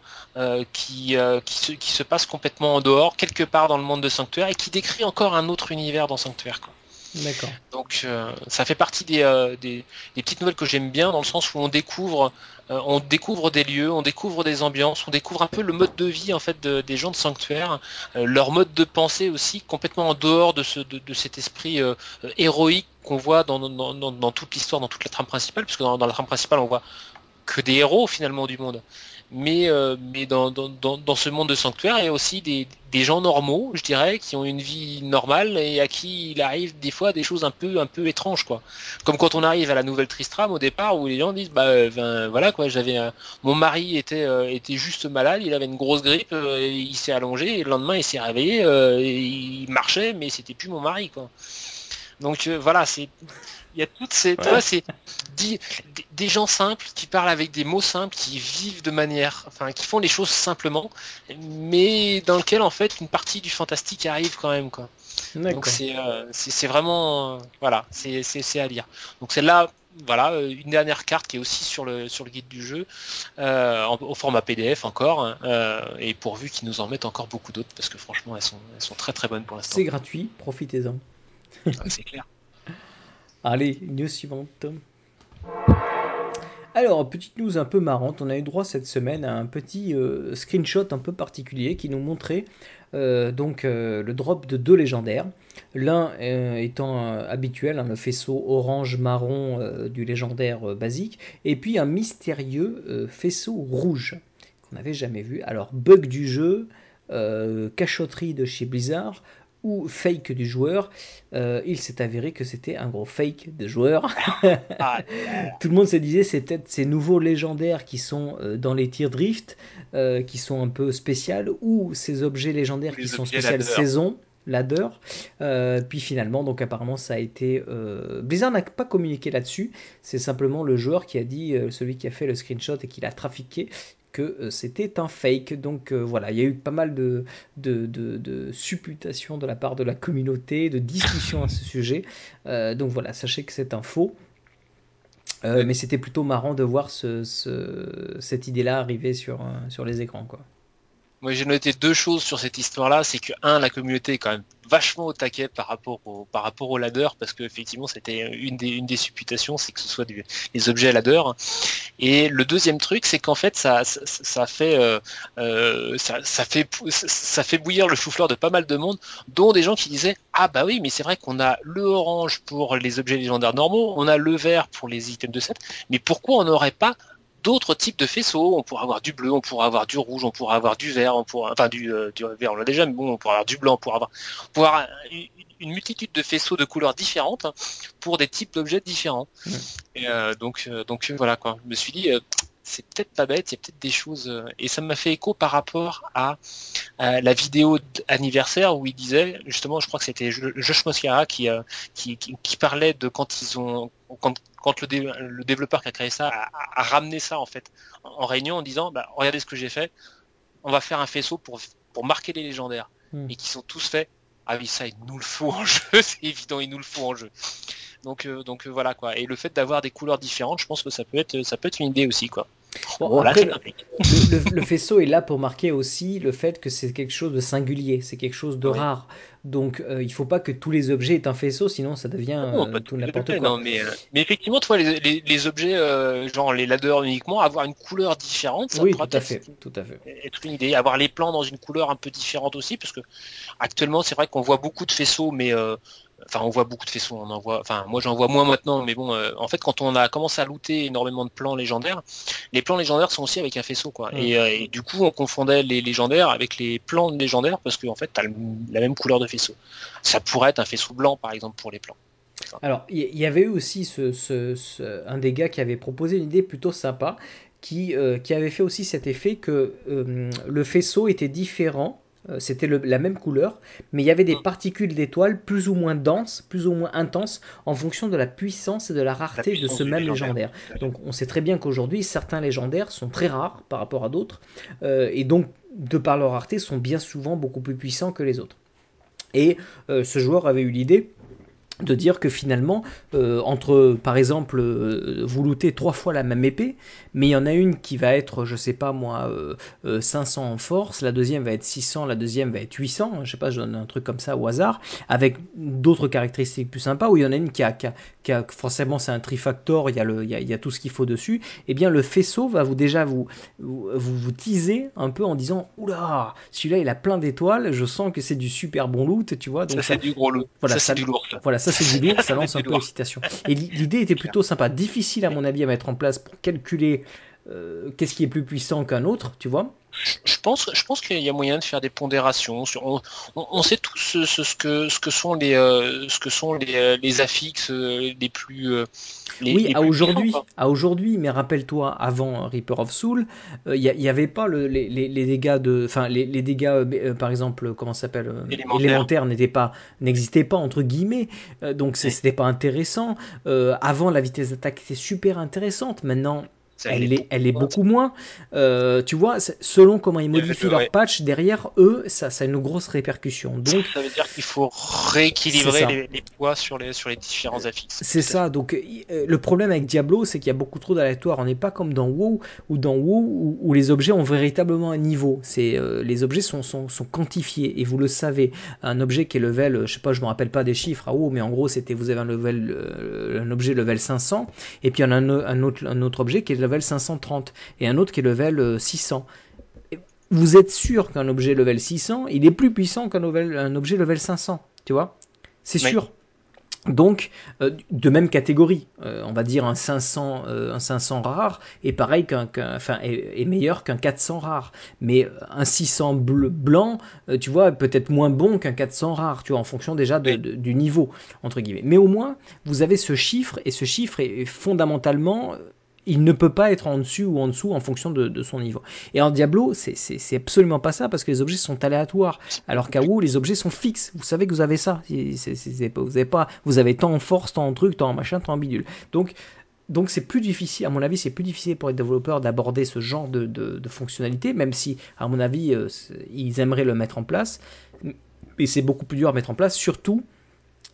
Speaker 2: qui, qui, se, qui se passe complètement en dehors, quelque part dans le monde de Sanctuaire et qui décrit encore un autre univers dans Sanctuaire. Donc euh, ça fait partie euh, des, petites nouvelles que j'aime bien dans le sens où on découvre, euh, on découvre des lieux, on découvre des ambiances, on découvre un peu le mode de vie en fait des gens de sanctuaire, leur mode de pensée aussi complètement en dehors de, ce, de, cet esprit héroïque qu'on voit dans, toute l'histoire, dans toute la trame principale, puisque dans la trame principale on voit que des héros finalement du monde mais, euh, dans, ce monde de sanctuaire, il y a aussi des, gens normaux, je dirais, qui ont une vie normale et à qui il arrive des fois des choses un peu, étranges. Comme quand on arrive à la nouvelle Tristram au départ, où les gens disent, bah, ben, voilà, quoi, j'avais, mon mari était, euh, était juste malade, il avait une grosse grippe, il s'est allongé et le lendemain il s'est réveillé, il marchait, mais c'était plus mon mari, quoi. Donc voilà, c'est il y a toutes ces, c'est des, gens simples qui parlent avec des mots simples, qui vivent de manière, enfin, qui font les choses simplement, mais dans lequel en fait une partie du fantastique arrive quand même, quoi. Donc c'est, euh, c'est vraiment, voilà, c'est, c'est, à lire. Donc c'est là, voilà, une dernière carte qui est aussi sur le sur le guide du jeu, euh, au format PDF encore, hein, euh, et pourvu qu'ils nous en mettent encore beaucoup d'autres, parce que franchement elles sont, elles sont très très bonnes pour l'instant.
Speaker 1: C'est gratuit, profitez-en.
Speaker 2: C'est clair. [laughs]
Speaker 1: Allez, news suivante. Alors, petite news un peu marrante, on a eu droit cette semaine à un petit euh, screenshot un peu particulier qui nous montrait euh, donc euh, le drop de deux légendaires. L'un étant habituel, hein, le faisceau orange-marron du légendaire basique, et puis un mystérieux faisceau rouge qu'on n'avait jamais vu. Alors, bug du jeu, cachotterie de chez Blizzard, ou fake du joueur, euh, il s'est avéré que c'était un gros fake de joueur. Ah, [laughs] Tout le monde se disait c'est peut-être ces nouveaux légendaires qui sont euh, dans les tirs drift, euh, qui sont un peu spéciales, ou ces objets légendaires qui sont spéciales saison, ladder. puis finalement, donc apparemment ça a été... Blizzard n'a pas communiqué là-dessus, c'est simplement le joueur qui a dit, celui qui a fait le screenshot et qui l'a trafiqué, que euh, c'était un fake. Donc euh, voilà, il y a eu pas mal de, de, supputations de la part de la communauté, de discussions à ce sujet. Euh, donc voilà, sachez que c'est un faux. mais c'était plutôt marrant de voir ce, cette idée-là arriver sur, sur les écrans. Quoi.
Speaker 2: Moi, j'ai noté deux choses sur cette histoire-là. C'est que, un, la communauté est quand même vachement au taquet par rapport au, par rapport ladder, parce que effectivement, c'était une des, une des supputations, c'est que ce soit des objets ladder. Et le deuxième truc, c'est qu'en fait, ça, ça, fait, euh, euh, ça, fait, ça fait bouillir le chou-fleur de pas mal de monde, dont des gens qui disaient, ah bah oui, mais c'est vrai qu'on a le orange pour les objets légendaires normaux, on a le vert pour les items de set, mais pourquoi on n'aurait pas d'autres types de faisceaux. On pourra avoir du bleu, on pourra avoir du rouge, on pourra avoir du vert, on pourra, enfin du, euh, du vert, on l'a déjà, mais bon, on pourra avoir du blanc, on pourra avoir, avoir une multitude de faisceaux de couleurs différentes hein, pour des types d'objets différents. Et euh, donc, euh, donc voilà quoi. Je me suis dit, c'est peut-être pas bête, il y a peut-être des choses. Euh, et ça m'a fait écho par rapport à, la vidéo anniversaire où il disait, justement, je crois que c'était Josh Moscara euh, qui, qui, parlait de quand ils ont. Quand, quand le, le, développeur qui a créé ça a, ramené ça en fait en réunion en disant bah, regardez ce que j'ai fait, on va faire un faisceau pour, pour marquer les légendaires. Hmm. Et qui sont tous faits. Ah oui, ça, il nous le faut en [laughs] jeu, c'est évident, il nous le faut en jeu. Donc, euh, donc euh, voilà quoi. Et le fait d'avoir des couleurs différentes, je pense que ça peut être, ça peut être une idée aussi quoi.
Speaker 1: le, faisceau est là pour marquer aussi le fait que c'est quelque chose de singulier, c'est quelque chose de rare. Donc euh, il faut pas que tous les objets aient un faisceau, sinon ça devient tout n'importe quoi.
Speaker 2: mais, mais, effectivement, toi, les, les, objets, genre les ladders uniquement, avoir une couleur différente, ça
Speaker 1: oui, tout à fait, tout à fait.
Speaker 2: Être une idée. Avoir les plans dans une couleur un peu différente aussi, parce que actuellement, c'est vrai qu'on voit beaucoup de faisceaux, mais enfin on voit beaucoup de faisceaux, on en voit, enfin moi j'en vois moins maintenant, mais bon, euh, en fait quand on a commencé à looter énormément de plans légendaires, les plans légendaires sont aussi avec un faisceau quoi, mm. euh, et, du coup on confondait les légendaires avec les plans légendaires parce qu'en en fait t'as la même couleur de faisceau. Ça pourrait être un faisceau blanc par exemple pour les plans.
Speaker 1: Alors il y, avait eu aussi ce, un des gars qui avait proposé une idée plutôt sympa. Qui, euh, qui avait fait aussi cet effet que le faisceau était différent c'était la même couleur, mais il y avait des particules d'étoiles plus ou moins denses, plus ou moins intenses, en fonction de la puissance et de la rareté de ce même légendaire. Donc on sait très bien qu'aujourd'hui, certains légendaires sont très rares par rapport à d'autres, euh, et donc de par leur rareté, sont bien souvent beaucoup plus puissants que les autres. Et euh, ce joueur avait eu l'idée de dire que finalement, euh, entre, par exemple, euh, vous lootez trois fois la même épée, mais il y en a une qui va être, je sais pas moi, 500 en force, la deuxième va être 600, la deuxième va être 800, je sais pas, je donne un truc comme ça au hasard, avec d'autres caractéristiques plus sympas, ou il y en a une qui a, qui a, forcément c'est un trifactor, il y, a le, il, y a, il y a tout ce qu'il faut dessus, et eh bien le faisceau va vous déjà vous, vous, vous teaser un peu en disant, oula, celui-là il a plein d'étoiles, je sens que c'est du super bon loot, tu vois.
Speaker 2: Donc ça, c'est du gros loot.
Speaker 1: Voilà,
Speaker 2: ça, c'est du lourd.
Speaker 1: Voilà, ça c'est du lourd, ça lance un peu [laughs] l'excitation. Et l'idée était plutôt sympa, difficile à mon avis à mettre en place pour calculer euh, qu'est-ce qui est plus puissant qu'un autre, tu vois?
Speaker 2: Je pense, je pense qu'il y a moyen de faire des pondérations. Sur, on, on, sait tous ce, ce, que, ce que sont les, euh, ce que sont les, euh, les affixes les plus. Les,
Speaker 1: oui, à aujourd'hui, à aujourd'hui, mais rappelle-toi, avant Reaper of Soul, il n'y avait pas le, les, les, dégâts de, enfin les, les, dégâts, par exemple, comment s'appelle, élémentaires n'étaient pas, n'existaient pas entre guillemets, donc c'était pas intéressant. avant, la vitesse d'attaque était super intéressante. Maintenant, elle, est, elle est beaucoup moins. Euh, tu vois, selon comment ils modifient leur patch, derrière eux, ça, ça a une grosse répercussion. Donc,
Speaker 2: ça veut dire qu'il faut rééquilibrer les, poids sur les, sur les différents affixes.
Speaker 1: C'est ça. Donc, euh, le problème avec Diablo, c'est qu'il y a beaucoup trop d'aléatoires. On n'est pas comme dans WoW, ou dans WoW, où, les objets ont véritablement un niveau. C'est euh, les objets sont, sont, sont, quantifiés, et vous le savez. Un objet qui est level, je sais pas, je me rappelle pas des chiffres à WoW, mais en gros, c'était vous avez un, level, un objet level 500, et puis il y en a un, un, autre, un autre objet qui est level 530 et un autre qui est level 600. Euh, vous êtes sûr qu'un objet level 600, il est plus puissant qu'un un objet level 500, tu vois? C'est sûr. Donc, euh, de même catégorie, euh, on va dire un 500, un 500 rare est pareil qu'un, enfin, est, meilleur qu'un 400 rare. Mais un 600 bleu, blanc, tu vois, peut-être moins bon qu'un 400 rare, tu vois, en fonction déjà du niveau entre guillemets. Mais au moins, vous avez ce chiffre et ce chiffre est fondamentalement il ne peut pas être en dessus ou en dessous en fonction de, son niveau. Et en Diablo, c'est absolument pas ça parce que les objets sont aléatoires. Alors qu'à WoW, les objets sont fixes. Vous savez que vous avez ça. vous avez pas, vous avez tant en force, tant en truc, tant en machin, tant en bidule. Donc, donc c'est plus difficile, à mon avis, c'est plus difficile pour les développeurs d'aborder ce genre de, de, fonctionnalité, même si, à mon avis, euh, ils aimeraient le mettre en place. Mais c'est beaucoup plus dur à mettre en place, surtout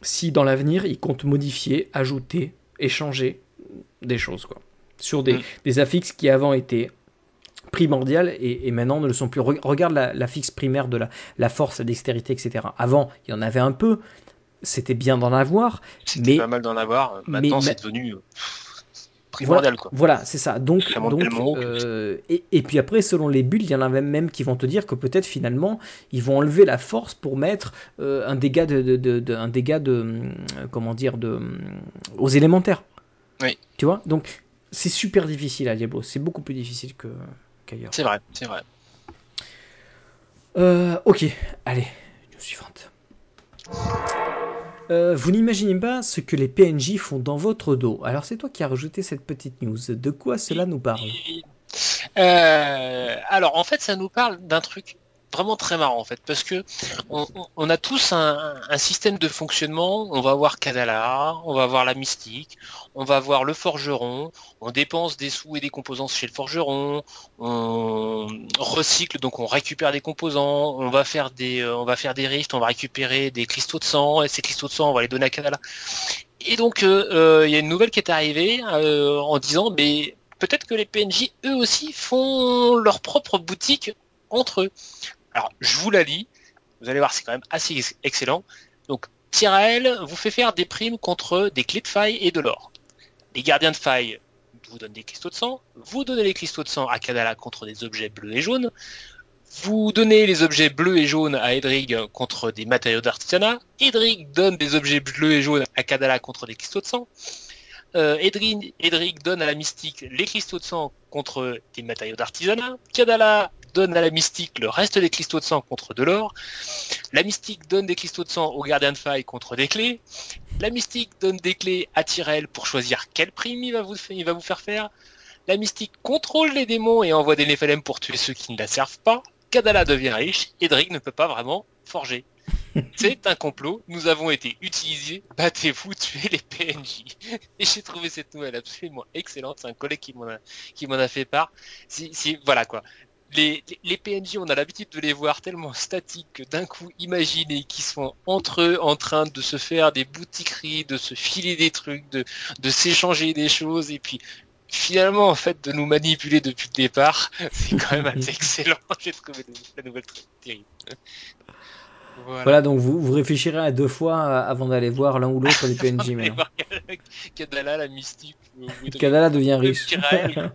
Speaker 1: si dans l'avenir ils comptent modifier, ajouter, échanger des choses, quoi sur des, mm. des affixes qui avant étaient primordiales et, maintenant ne le sont plus. Regarde l'affixe primaire de la, la, force, la dextérité, etc. Avant, il y en avait un peu, c'était bien d'en avoir.
Speaker 2: C'était pas mal d'en avoir, maintenant c'est devenu euh, primordial.
Speaker 1: Voilà, voilà c'est ça. Donc, donc euh, et, et, puis après, selon les bulles, il y en a même qui vont te dire que peut-être finalement, ils vont enlever la force pour mettre euh, un dégât de, de, de, un dégât de comment dire de aux élémentaires.
Speaker 2: Oui.
Speaker 1: Tu vois? Donc c'est super difficile à Diablo, c'est beaucoup plus difficile que, qu'ailleurs.
Speaker 2: C'est vrai, c'est vrai.
Speaker 1: Euh, ok, allez, news suivante. Euh, vous n'imaginez pas ce que les PNJ font dans votre dos. Alors c'est toi qui as rajouté cette petite news. De quoi cela nous parle?
Speaker 2: Euh, Alors en fait ça nous parle d'un truc vraiment très marrant en fait parce que on, a tous un, système de fonctionnement. On va avoir Kadala on va avoir la mystique on va avoir le forgeron. On dépense des sous et des composants chez le forgeron. On recycle donc on récupère des composants. On va faire des euh, on va faire des rifts on va récupérer des cristaux de sang. Et ces cristaux de sang on va les donner à Kadala et donc euh, euh, il y a une nouvelle qui est arrivée en disant mais peut-être que les PNJ eux aussi font leur propre boutique entre eux. Alors, je vous la lis. Vous allez voir, c'est quand même assez excellent. Donc, Tyrell vous fait faire des primes contre des clés de faille et de l'or. Les gardiens de faille vous donnent des cristaux de sang. Vous donnez les cristaux de sang à Kadala contre des objets bleus et jaunes. Vous donnez les objets bleus et jaunes à Edrig contre des matériaux d'artisanat. Edrig donne des objets bleus et jaunes à Kadala contre des cristaux de sang. Euh, Edrig, donne à la mystique les cristaux de sang contre des matériaux d'artisanat. Kadala donne à la mystique le reste des cristaux de sang contre de l'or. La mystique donne des cristaux de sang au gardien de faille contre des clés. La mystique donne des clés à Tyrell pour choisir quelle prime il va vous, il va vous faire faire. La mystique contrôle les démons et envoie des Néphalem pour tuer ceux qui ne la servent pas. Kadala devient riche et ne peut pas vraiment forger. [laughs] C'est un complot, nous avons été utilisés, battez-vous, tuez les PNJ. Et j'ai trouvé cette nouvelle absolument excellente, c'est un collègue qui m'en a, qui m'en a fait part. Si, si, voilà quoi les, les, PNJ, on a l'habitude de les voir tellement statiques que d'un coup, imaginez qu'ils sont entre eux en train de se faire des boutiqueries, de se filer des trucs, de, de s'échanger des choses, et puis finalement, en fait, de nous manipuler depuis le départ, [laughs] c'est quand même assez [laughs] excellent. [laughs] J'ai trouvé la nouvelle très terrible.
Speaker 1: Voilà. donc vous, vous réfléchirez à deux fois avant d'aller voir l'un ou l'autre des PNJ maintenant.
Speaker 2: Kadala, la mystique.
Speaker 1: Kadala devient riche.
Speaker 2: Tyrael,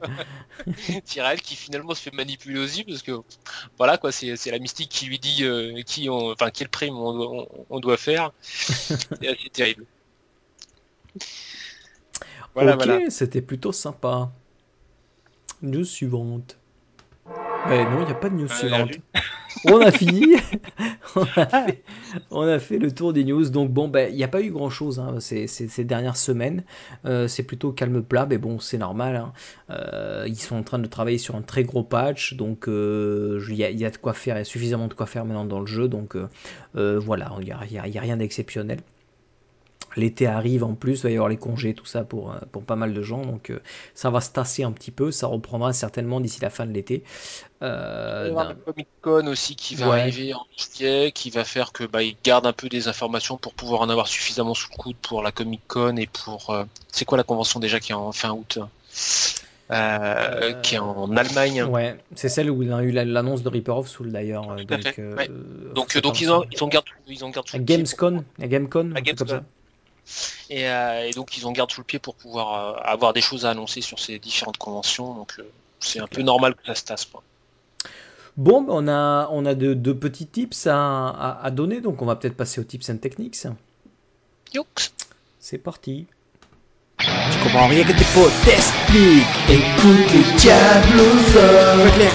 Speaker 2: [laughs] [laughs] qui finalement se fait manipuler aussi parce que voilà quoi, c'est la mystique qui lui dit euh, qui on, enfin quel prime on, on, doit faire. [laughs] c'est assez terrible.
Speaker 1: Voilà, ok, c'était plutôt sympa. News suivante. Eh non, il n'y a pas de news euh, suivante. On a fini. [laughs] on, a fait, le tour des news. Donc bon, ben, il n'y a pas eu grand-chose hein, ces, dernières semaines. Euh, c'est plutôt calme plat, mais bon, c'est normal. Hein. Euh, ils sont en train de travailler sur un très gros patch. Donc il y, a de quoi faire, il y a suffisamment de quoi faire maintenant dans le jeu. Donc voilà, il n'y a, a, rien d'exceptionnel. L'été arrive en plus, il va y avoir les congés, tout ça pour, euh, pour pas mal de gens. Donc euh, ça va se tasser un petit peu, ça reprendra certainement d'ici la fin de l'été.
Speaker 2: Euh, il va y avoir le Comic Con aussi qui va arriver en juillet, qui va faire que bah, ils gardent un peu des informations pour pouvoir en avoir suffisamment sous le coude pour la Comic Con et pour. Euh, c'est quoi la convention déjà qui est en fin août qui est en Allemagne?
Speaker 1: Ouais, c'est celle où il a eu l'annonce de Reaper of Soul d'ailleurs.
Speaker 2: Donc, donc, donc ils, ont, ils ont gardé, ils
Speaker 1: Gamescom, à Gamescom, comme
Speaker 2: Euh, et, donc ils ont garde sous le pied pour pouvoir euh, avoir des choses à annoncer sur ces différentes conventions. Donc euh, c'est un peu normal que ça se tasse.
Speaker 1: Bon, ben, on a, on a de, de petits tips à, à, donner, donc on va peut-être passer aux tips and techniques. C'est parti. Tu comprends rien que tes potes t'expliquent Écoute les Diablos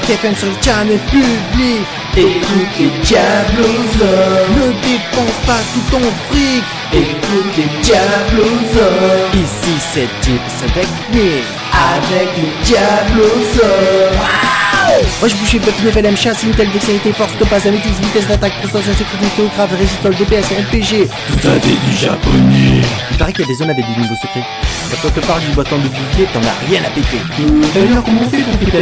Speaker 1: Claire sur le channel public Écoute les Diablos Ne dépense pas tout ton fric. Écoute les Diablos Ici c'est Tips Technique Avec les Diablos moi je bouge le petit level M chasse, Intel, dextérité, force, topaz, améthyse, vitesse d'attaque, prestation, sécurité, grave, résistol, DPS, RPG.
Speaker 3: Tout ça des du japonais.
Speaker 1: Il paraît qu'il y a des zones avec des niveaux secrets. Quand on te parle du bâton de bouclier, t'en as rien à péter.
Speaker 3: D'ailleurs, comment on fait pour péter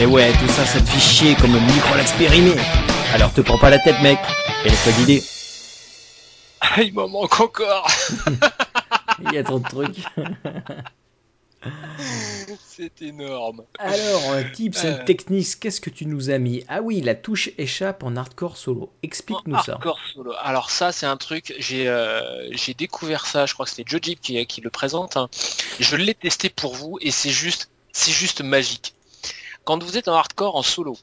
Speaker 1: Et ouais, tout ça, ça te fait chier comme un micro l'expérimé. Alors te prends pas la tête, mec. Et laisse-toi guider.
Speaker 2: Ah, il m'en manque encore. [laughs] [laughs]
Speaker 1: il y a trop de trucs. [laughs] [laughs]
Speaker 2: C'est énorme.
Speaker 1: Alors, un tips and euh. techniques, qu'est-ce que tu nous as mis? Ah oui, la touche échappe en hardcore solo. Explique-nous ça.
Speaker 2: Hardcore solo. Alors ça, c'est un truc, j'ai euh, j'ai découvert ça, je crois que c'était Joe qui, qui le présente. Hein. Je l'ai testé pour vous et c'est juste, c'est juste magique. Quand vous êtes en hardcore en solo,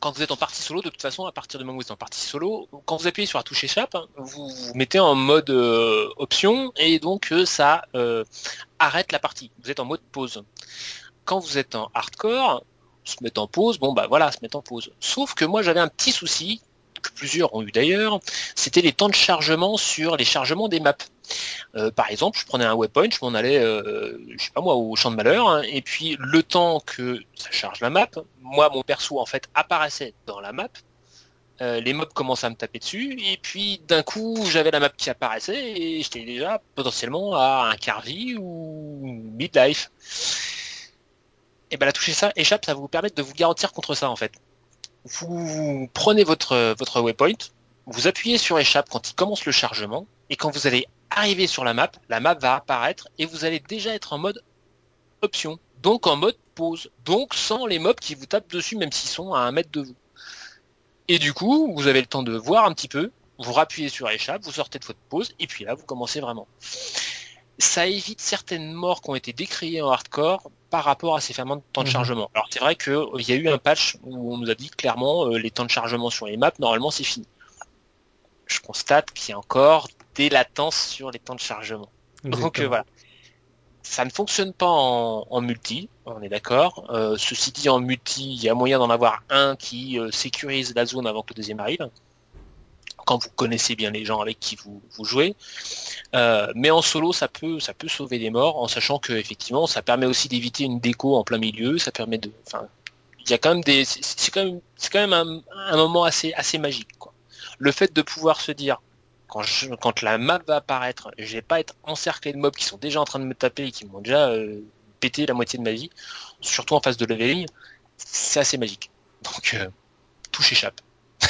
Speaker 2: quand vous êtes en partie solo, de toute façon, à partir du moment où vous êtes en partie solo, quand vous appuyez sur la touche échappe, vous vous mettez en mode euh, option et donc euh, ça euh, arrête la partie. Vous êtes en mode pause. Quand vous êtes en hardcore, se mettre en pause, bon bah voilà, se mettre en pause. Sauf que moi j'avais un petit souci, que plusieurs ont eu d'ailleurs, c'était les temps de chargement sur les chargements des maps. Euh, par exemple, je prenais un waypoint, je m'en allais, euh, je sais pas moi, au champ de malheur, hein, et puis le temps que ça charge la map, moi mon perso en fait apparaissait dans la map, euh, les mobs commençaient à me taper dessus, et puis d'un coup j'avais la map qui apparaissait et j'étais déjà potentiellement à un quart vie ou midlife. Et ben la toucher ça échappe, ça va vous permettre de vous garantir contre ça en fait. Vous prenez votre votre waypoint, vous appuyez sur échappe quand il commence le chargement, et quand vous allez arriver sur la map, la map va apparaître et vous allez déjà être en mode option, donc en mode pause, donc sans les mobs qui vous tapent dessus même s'ils sont à un mètre de vous. Et du coup, vous avez le temps de voir un petit peu, vous rappuyez sur échappe, vous sortez de votre pause, et puis là, vous commencez vraiment. Ça évite certaines morts qui ont été décriées en hardcore par rapport à ces fameux temps de mhm. chargement. Alors c'est vrai qu'il y a eu un patch où on nous a dit clairement euh, les temps de chargement sur les maps, normalement c'est fini. Je constate qu'il y a encore des latences sur les temps de chargement. Donc euh, voilà. Ça ne fonctionne pas en, multi, on est d'accord. Euh, ceci dit, en multi, il y a moyen d'en avoir un qui euh, sécurise la zone avant que le deuxième arrive. Quand vous connaissez bien les gens avec qui vous, jouez. mais en solo, ça peut, ça peut sauver des morts, en sachant que effectivement, ça permet aussi d'éviter une déco en plein milieu. Ça permet de, enfin, il y a quand même des, c'est quand même, c'est quand même un, un, moment assez, assez magique. Quoi. Le fait de pouvoir se dire, quand, la map va apparaître, je vais pas être encerclé de mobs qui sont déjà en train de me taper et qui m'ont déjà euh, pété la moitié de ma vie, surtout en phase de leveling. c'est assez magique. Donc tout s'échappe. [laughs]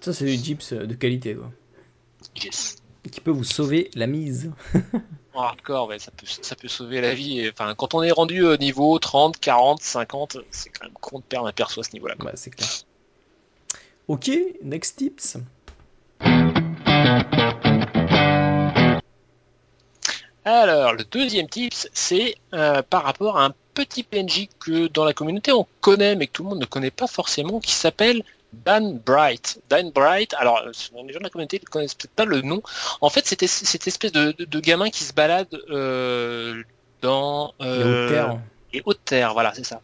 Speaker 1: Ça, c'est du gyps de qualité, quoi.
Speaker 2: Yes.
Speaker 1: Qui peut vous sauver la mise. [laughs]
Speaker 2: en hardcore, ouais, ça peut, ça peut sauver la vie. enfin, quand on est rendu au niveau 30, 40, 50, c'est quand même con de perdre un perso à ce niveau-là.
Speaker 1: Ouais, c'est clair. Ok, next tips.
Speaker 2: Alors, le deuxième tips, c'est euh, par rapport à un petit PNJ que dans la communauté on connaît, mais que tout le monde ne connaît pas forcément, qui s'appelle Dan Bright. Dan Bright, alors les gens de la communauté ne connaissent peut-être pas le nom. En fait, c'était cette espèce de, gamin qui se balade euh, dans
Speaker 1: les hautes terres.
Speaker 2: Euh, les hautes terres, voilà, c'est ça.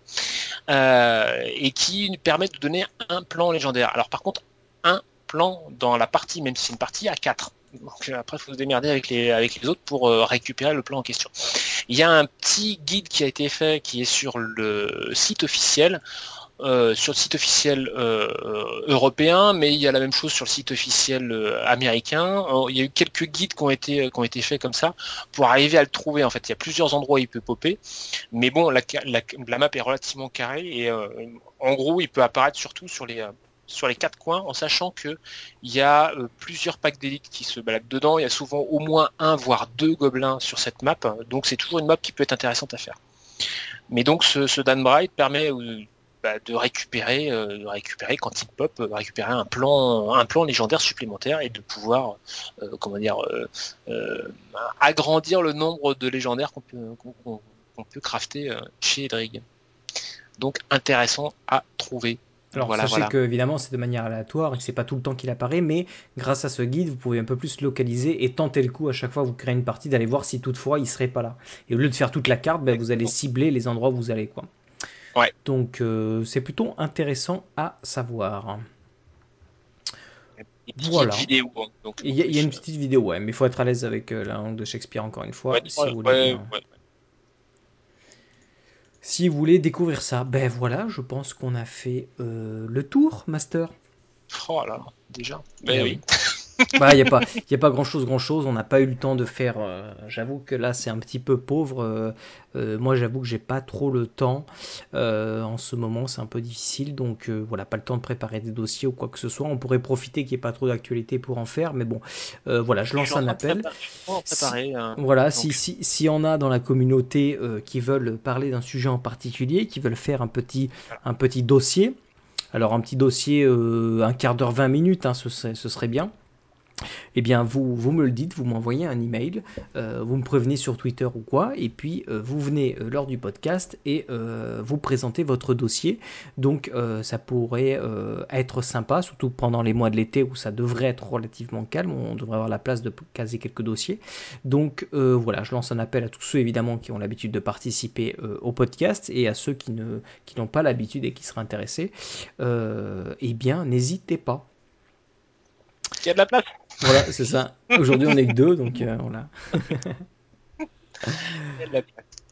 Speaker 2: Euh, et qui nous permet de donner un plan légendaire. Alors par contre, un plan dans la partie, même si c'est une partie à 4. Donc après, il faut se démerder avec les, autres pour récupérer le plan en question. Il y a un petit guide qui a été fait qui est sur le site officiel euh, sur le site officiel euh, européen, mais il y a la même chose sur le site officiel euh, américain. il y a eu quelques guides qui ont été qui ont été faits comme ça pour arriver à le trouver. En fait, il y a plusieurs endroits où il peut popper, mais bon, la, map est relativement carrée et en gros, il peut apparaître surtout sur les sur les quatre coins, en sachant que il y a plusieurs packs d'élite qui se baladent dedans. Il y a souvent au moins un voire deux gobelins sur cette map, donc c'est toujours une map qui peut être intéressante à faire. Mais donc ce, ce Dan Bright permet bah, de récupérer, euh, récupérer quand il pop, euh, récupérer un plan, un plan légendaire supplémentaire et de pouvoir, euh, comment dire, agrandir le nombre de légendaires qu'on peut, qu'on, peut crafter chez Edrig. Donc intéressant à trouver.
Speaker 1: Alors voilà, sachez que évidemment c'est de manière aléatoire et que c'est pas tout le temps qu'il apparaît, mais grâce à ce guide vous pouvez un peu plus localiser et tenter le coup à chaque fois que vous créez une partie d'aller voir si toutefois il serait pas là. Et au lieu de faire toute la carte, ben, vous allez cibler les endroits où vous allez quoi. Donc euh, c'est plutôt intéressant à savoir.
Speaker 2: Voilà. Vidéo, hein,
Speaker 1: il, y a, une petite vidéo, ouais, mais il faut être à l'aise avec euh, la langue de Shakespeare encore une fois. si, vous voulez, si vous voulez découvrir ça, ben voilà, je pense qu'on a fait euh, le tour, Master.
Speaker 2: Oh là, déjà. Ben, ben oui.
Speaker 1: Bah, il n'y a, pas, a pas grand chose, grand chose. On n'a pas eu le temps de faire. Euh, j'avoue que là, c'est un petit peu pauvre. Euh, euh, moi, j'avoue que j'ai pas trop le temps. en ce moment, c'est un peu difficile. Donc, voilà, pas le temps de préparer des dossiers ou quoi que ce soit. On pourrait profiter qu'il n'y ait pas trop d'actualité pour en faire. Mais bon, voilà, je lance un appel.
Speaker 2: Hein.
Speaker 1: voilà, si, si, si on a dans la communauté qui veulent parler d'un sujet en particulier, qui veulent faire un petit, un petit dossier. Alors, un petit dossier, un quart d'heure, 20 minutes, hein, ce, ce serait bien eh bien vous, me le dites, vous m'envoyez un email, euh, vous me prévenez sur Twitter ou quoi, et puis euh, vous venez euh, lors du podcast et vous présentez votre dossier. Donc ça pourrait être sympa, surtout pendant les mois de l'été où ça devrait être relativement calme, on devrait avoir la place de caser quelques dossiers. Donc voilà, je lance un appel à tous ceux évidemment qui ont l'habitude de participer au podcast et à ceux qui ne qui n'ont pas l'habitude et qui seraient intéressés. eh bien, n'hésitez pas.
Speaker 2: Il y a de la place.
Speaker 1: Voilà, c'est ça. Aujourd'hui, on est que deux, donc euh, voilà.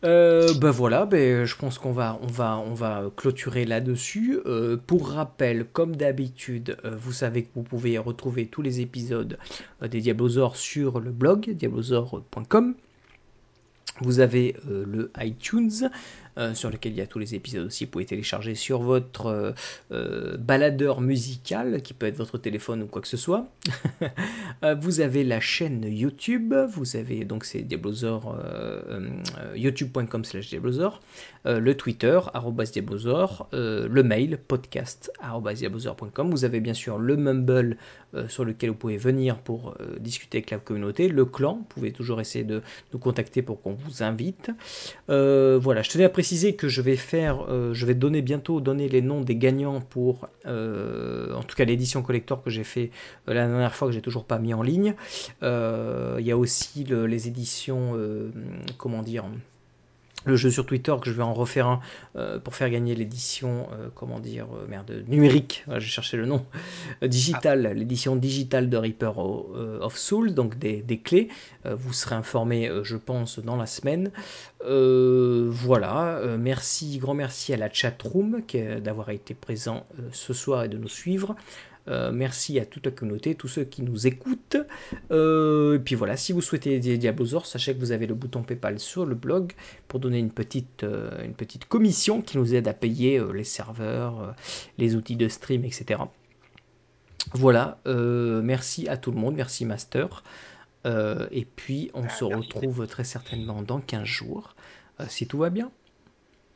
Speaker 1: Euh, ben voilà, ben, je pense qu'on va, on va, on va clôturer là-dessus. Euh, pour rappel, comme d'habitude, vous savez que vous pouvez retrouver tous les épisodes des Diablosaures sur le blog diablosaure.com. Vous avez le iTunes, sur lequel il y a tous les épisodes aussi. Vous pouvez télécharger sur votre euh, euh, baladeur musical, qui peut être votre téléphone ou quoi que ce soit. [laughs] vous avez la chaîne YouTube, vous avez donc c'est Diablosaur, youtube.com slash Diablosaur, le Twitter, Diablosaur, le mail, podcast, Vous avez bien sûr le Mumble sur lequel vous pouvez venir pour discuter avec la communauté, le clan, vous pouvez toujours essayer de nous contacter pour qu'on vous invite. voilà, je tenais à que je vais faire, euh, je vais donner bientôt donner les noms des gagnants pour, euh, en tout cas l'édition collector que j'ai fait euh, la dernière fois que j'ai toujours pas mis en ligne. Il y a aussi les éditions, comment dire, le jeu sur Twitter que je vais en refaire un euh, pour faire gagner l'édition euh, comment dire euh, merde numérique. J'ai cherché le nom. Digital l'édition digitale de Reaper of Souls donc des, des clés. Vous serez informé je pense dans la semaine. Voilà. Merci grand merci à la chatroom d'avoir été présent ce soir et de nous suivre merci à toute la communauté, tous ceux qui nous écoutent. et puis voilà, si vous souhaitez aider Diablosaur, sachez que vous avez le bouton PayPal sur le blog pour donner une petite, une petite commission qui nous aide à payer les serveurs, les outils de stream, etc. Voilà, merci à tout le monde, merci Master. et puis on ah, se retrouve très certainement dans 15 jours, si tout va bien.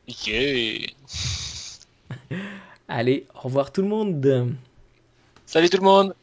Speaker 1: [laughs] Allez, au revoir tout le monde.
Speaker 2: Salut tout le monde.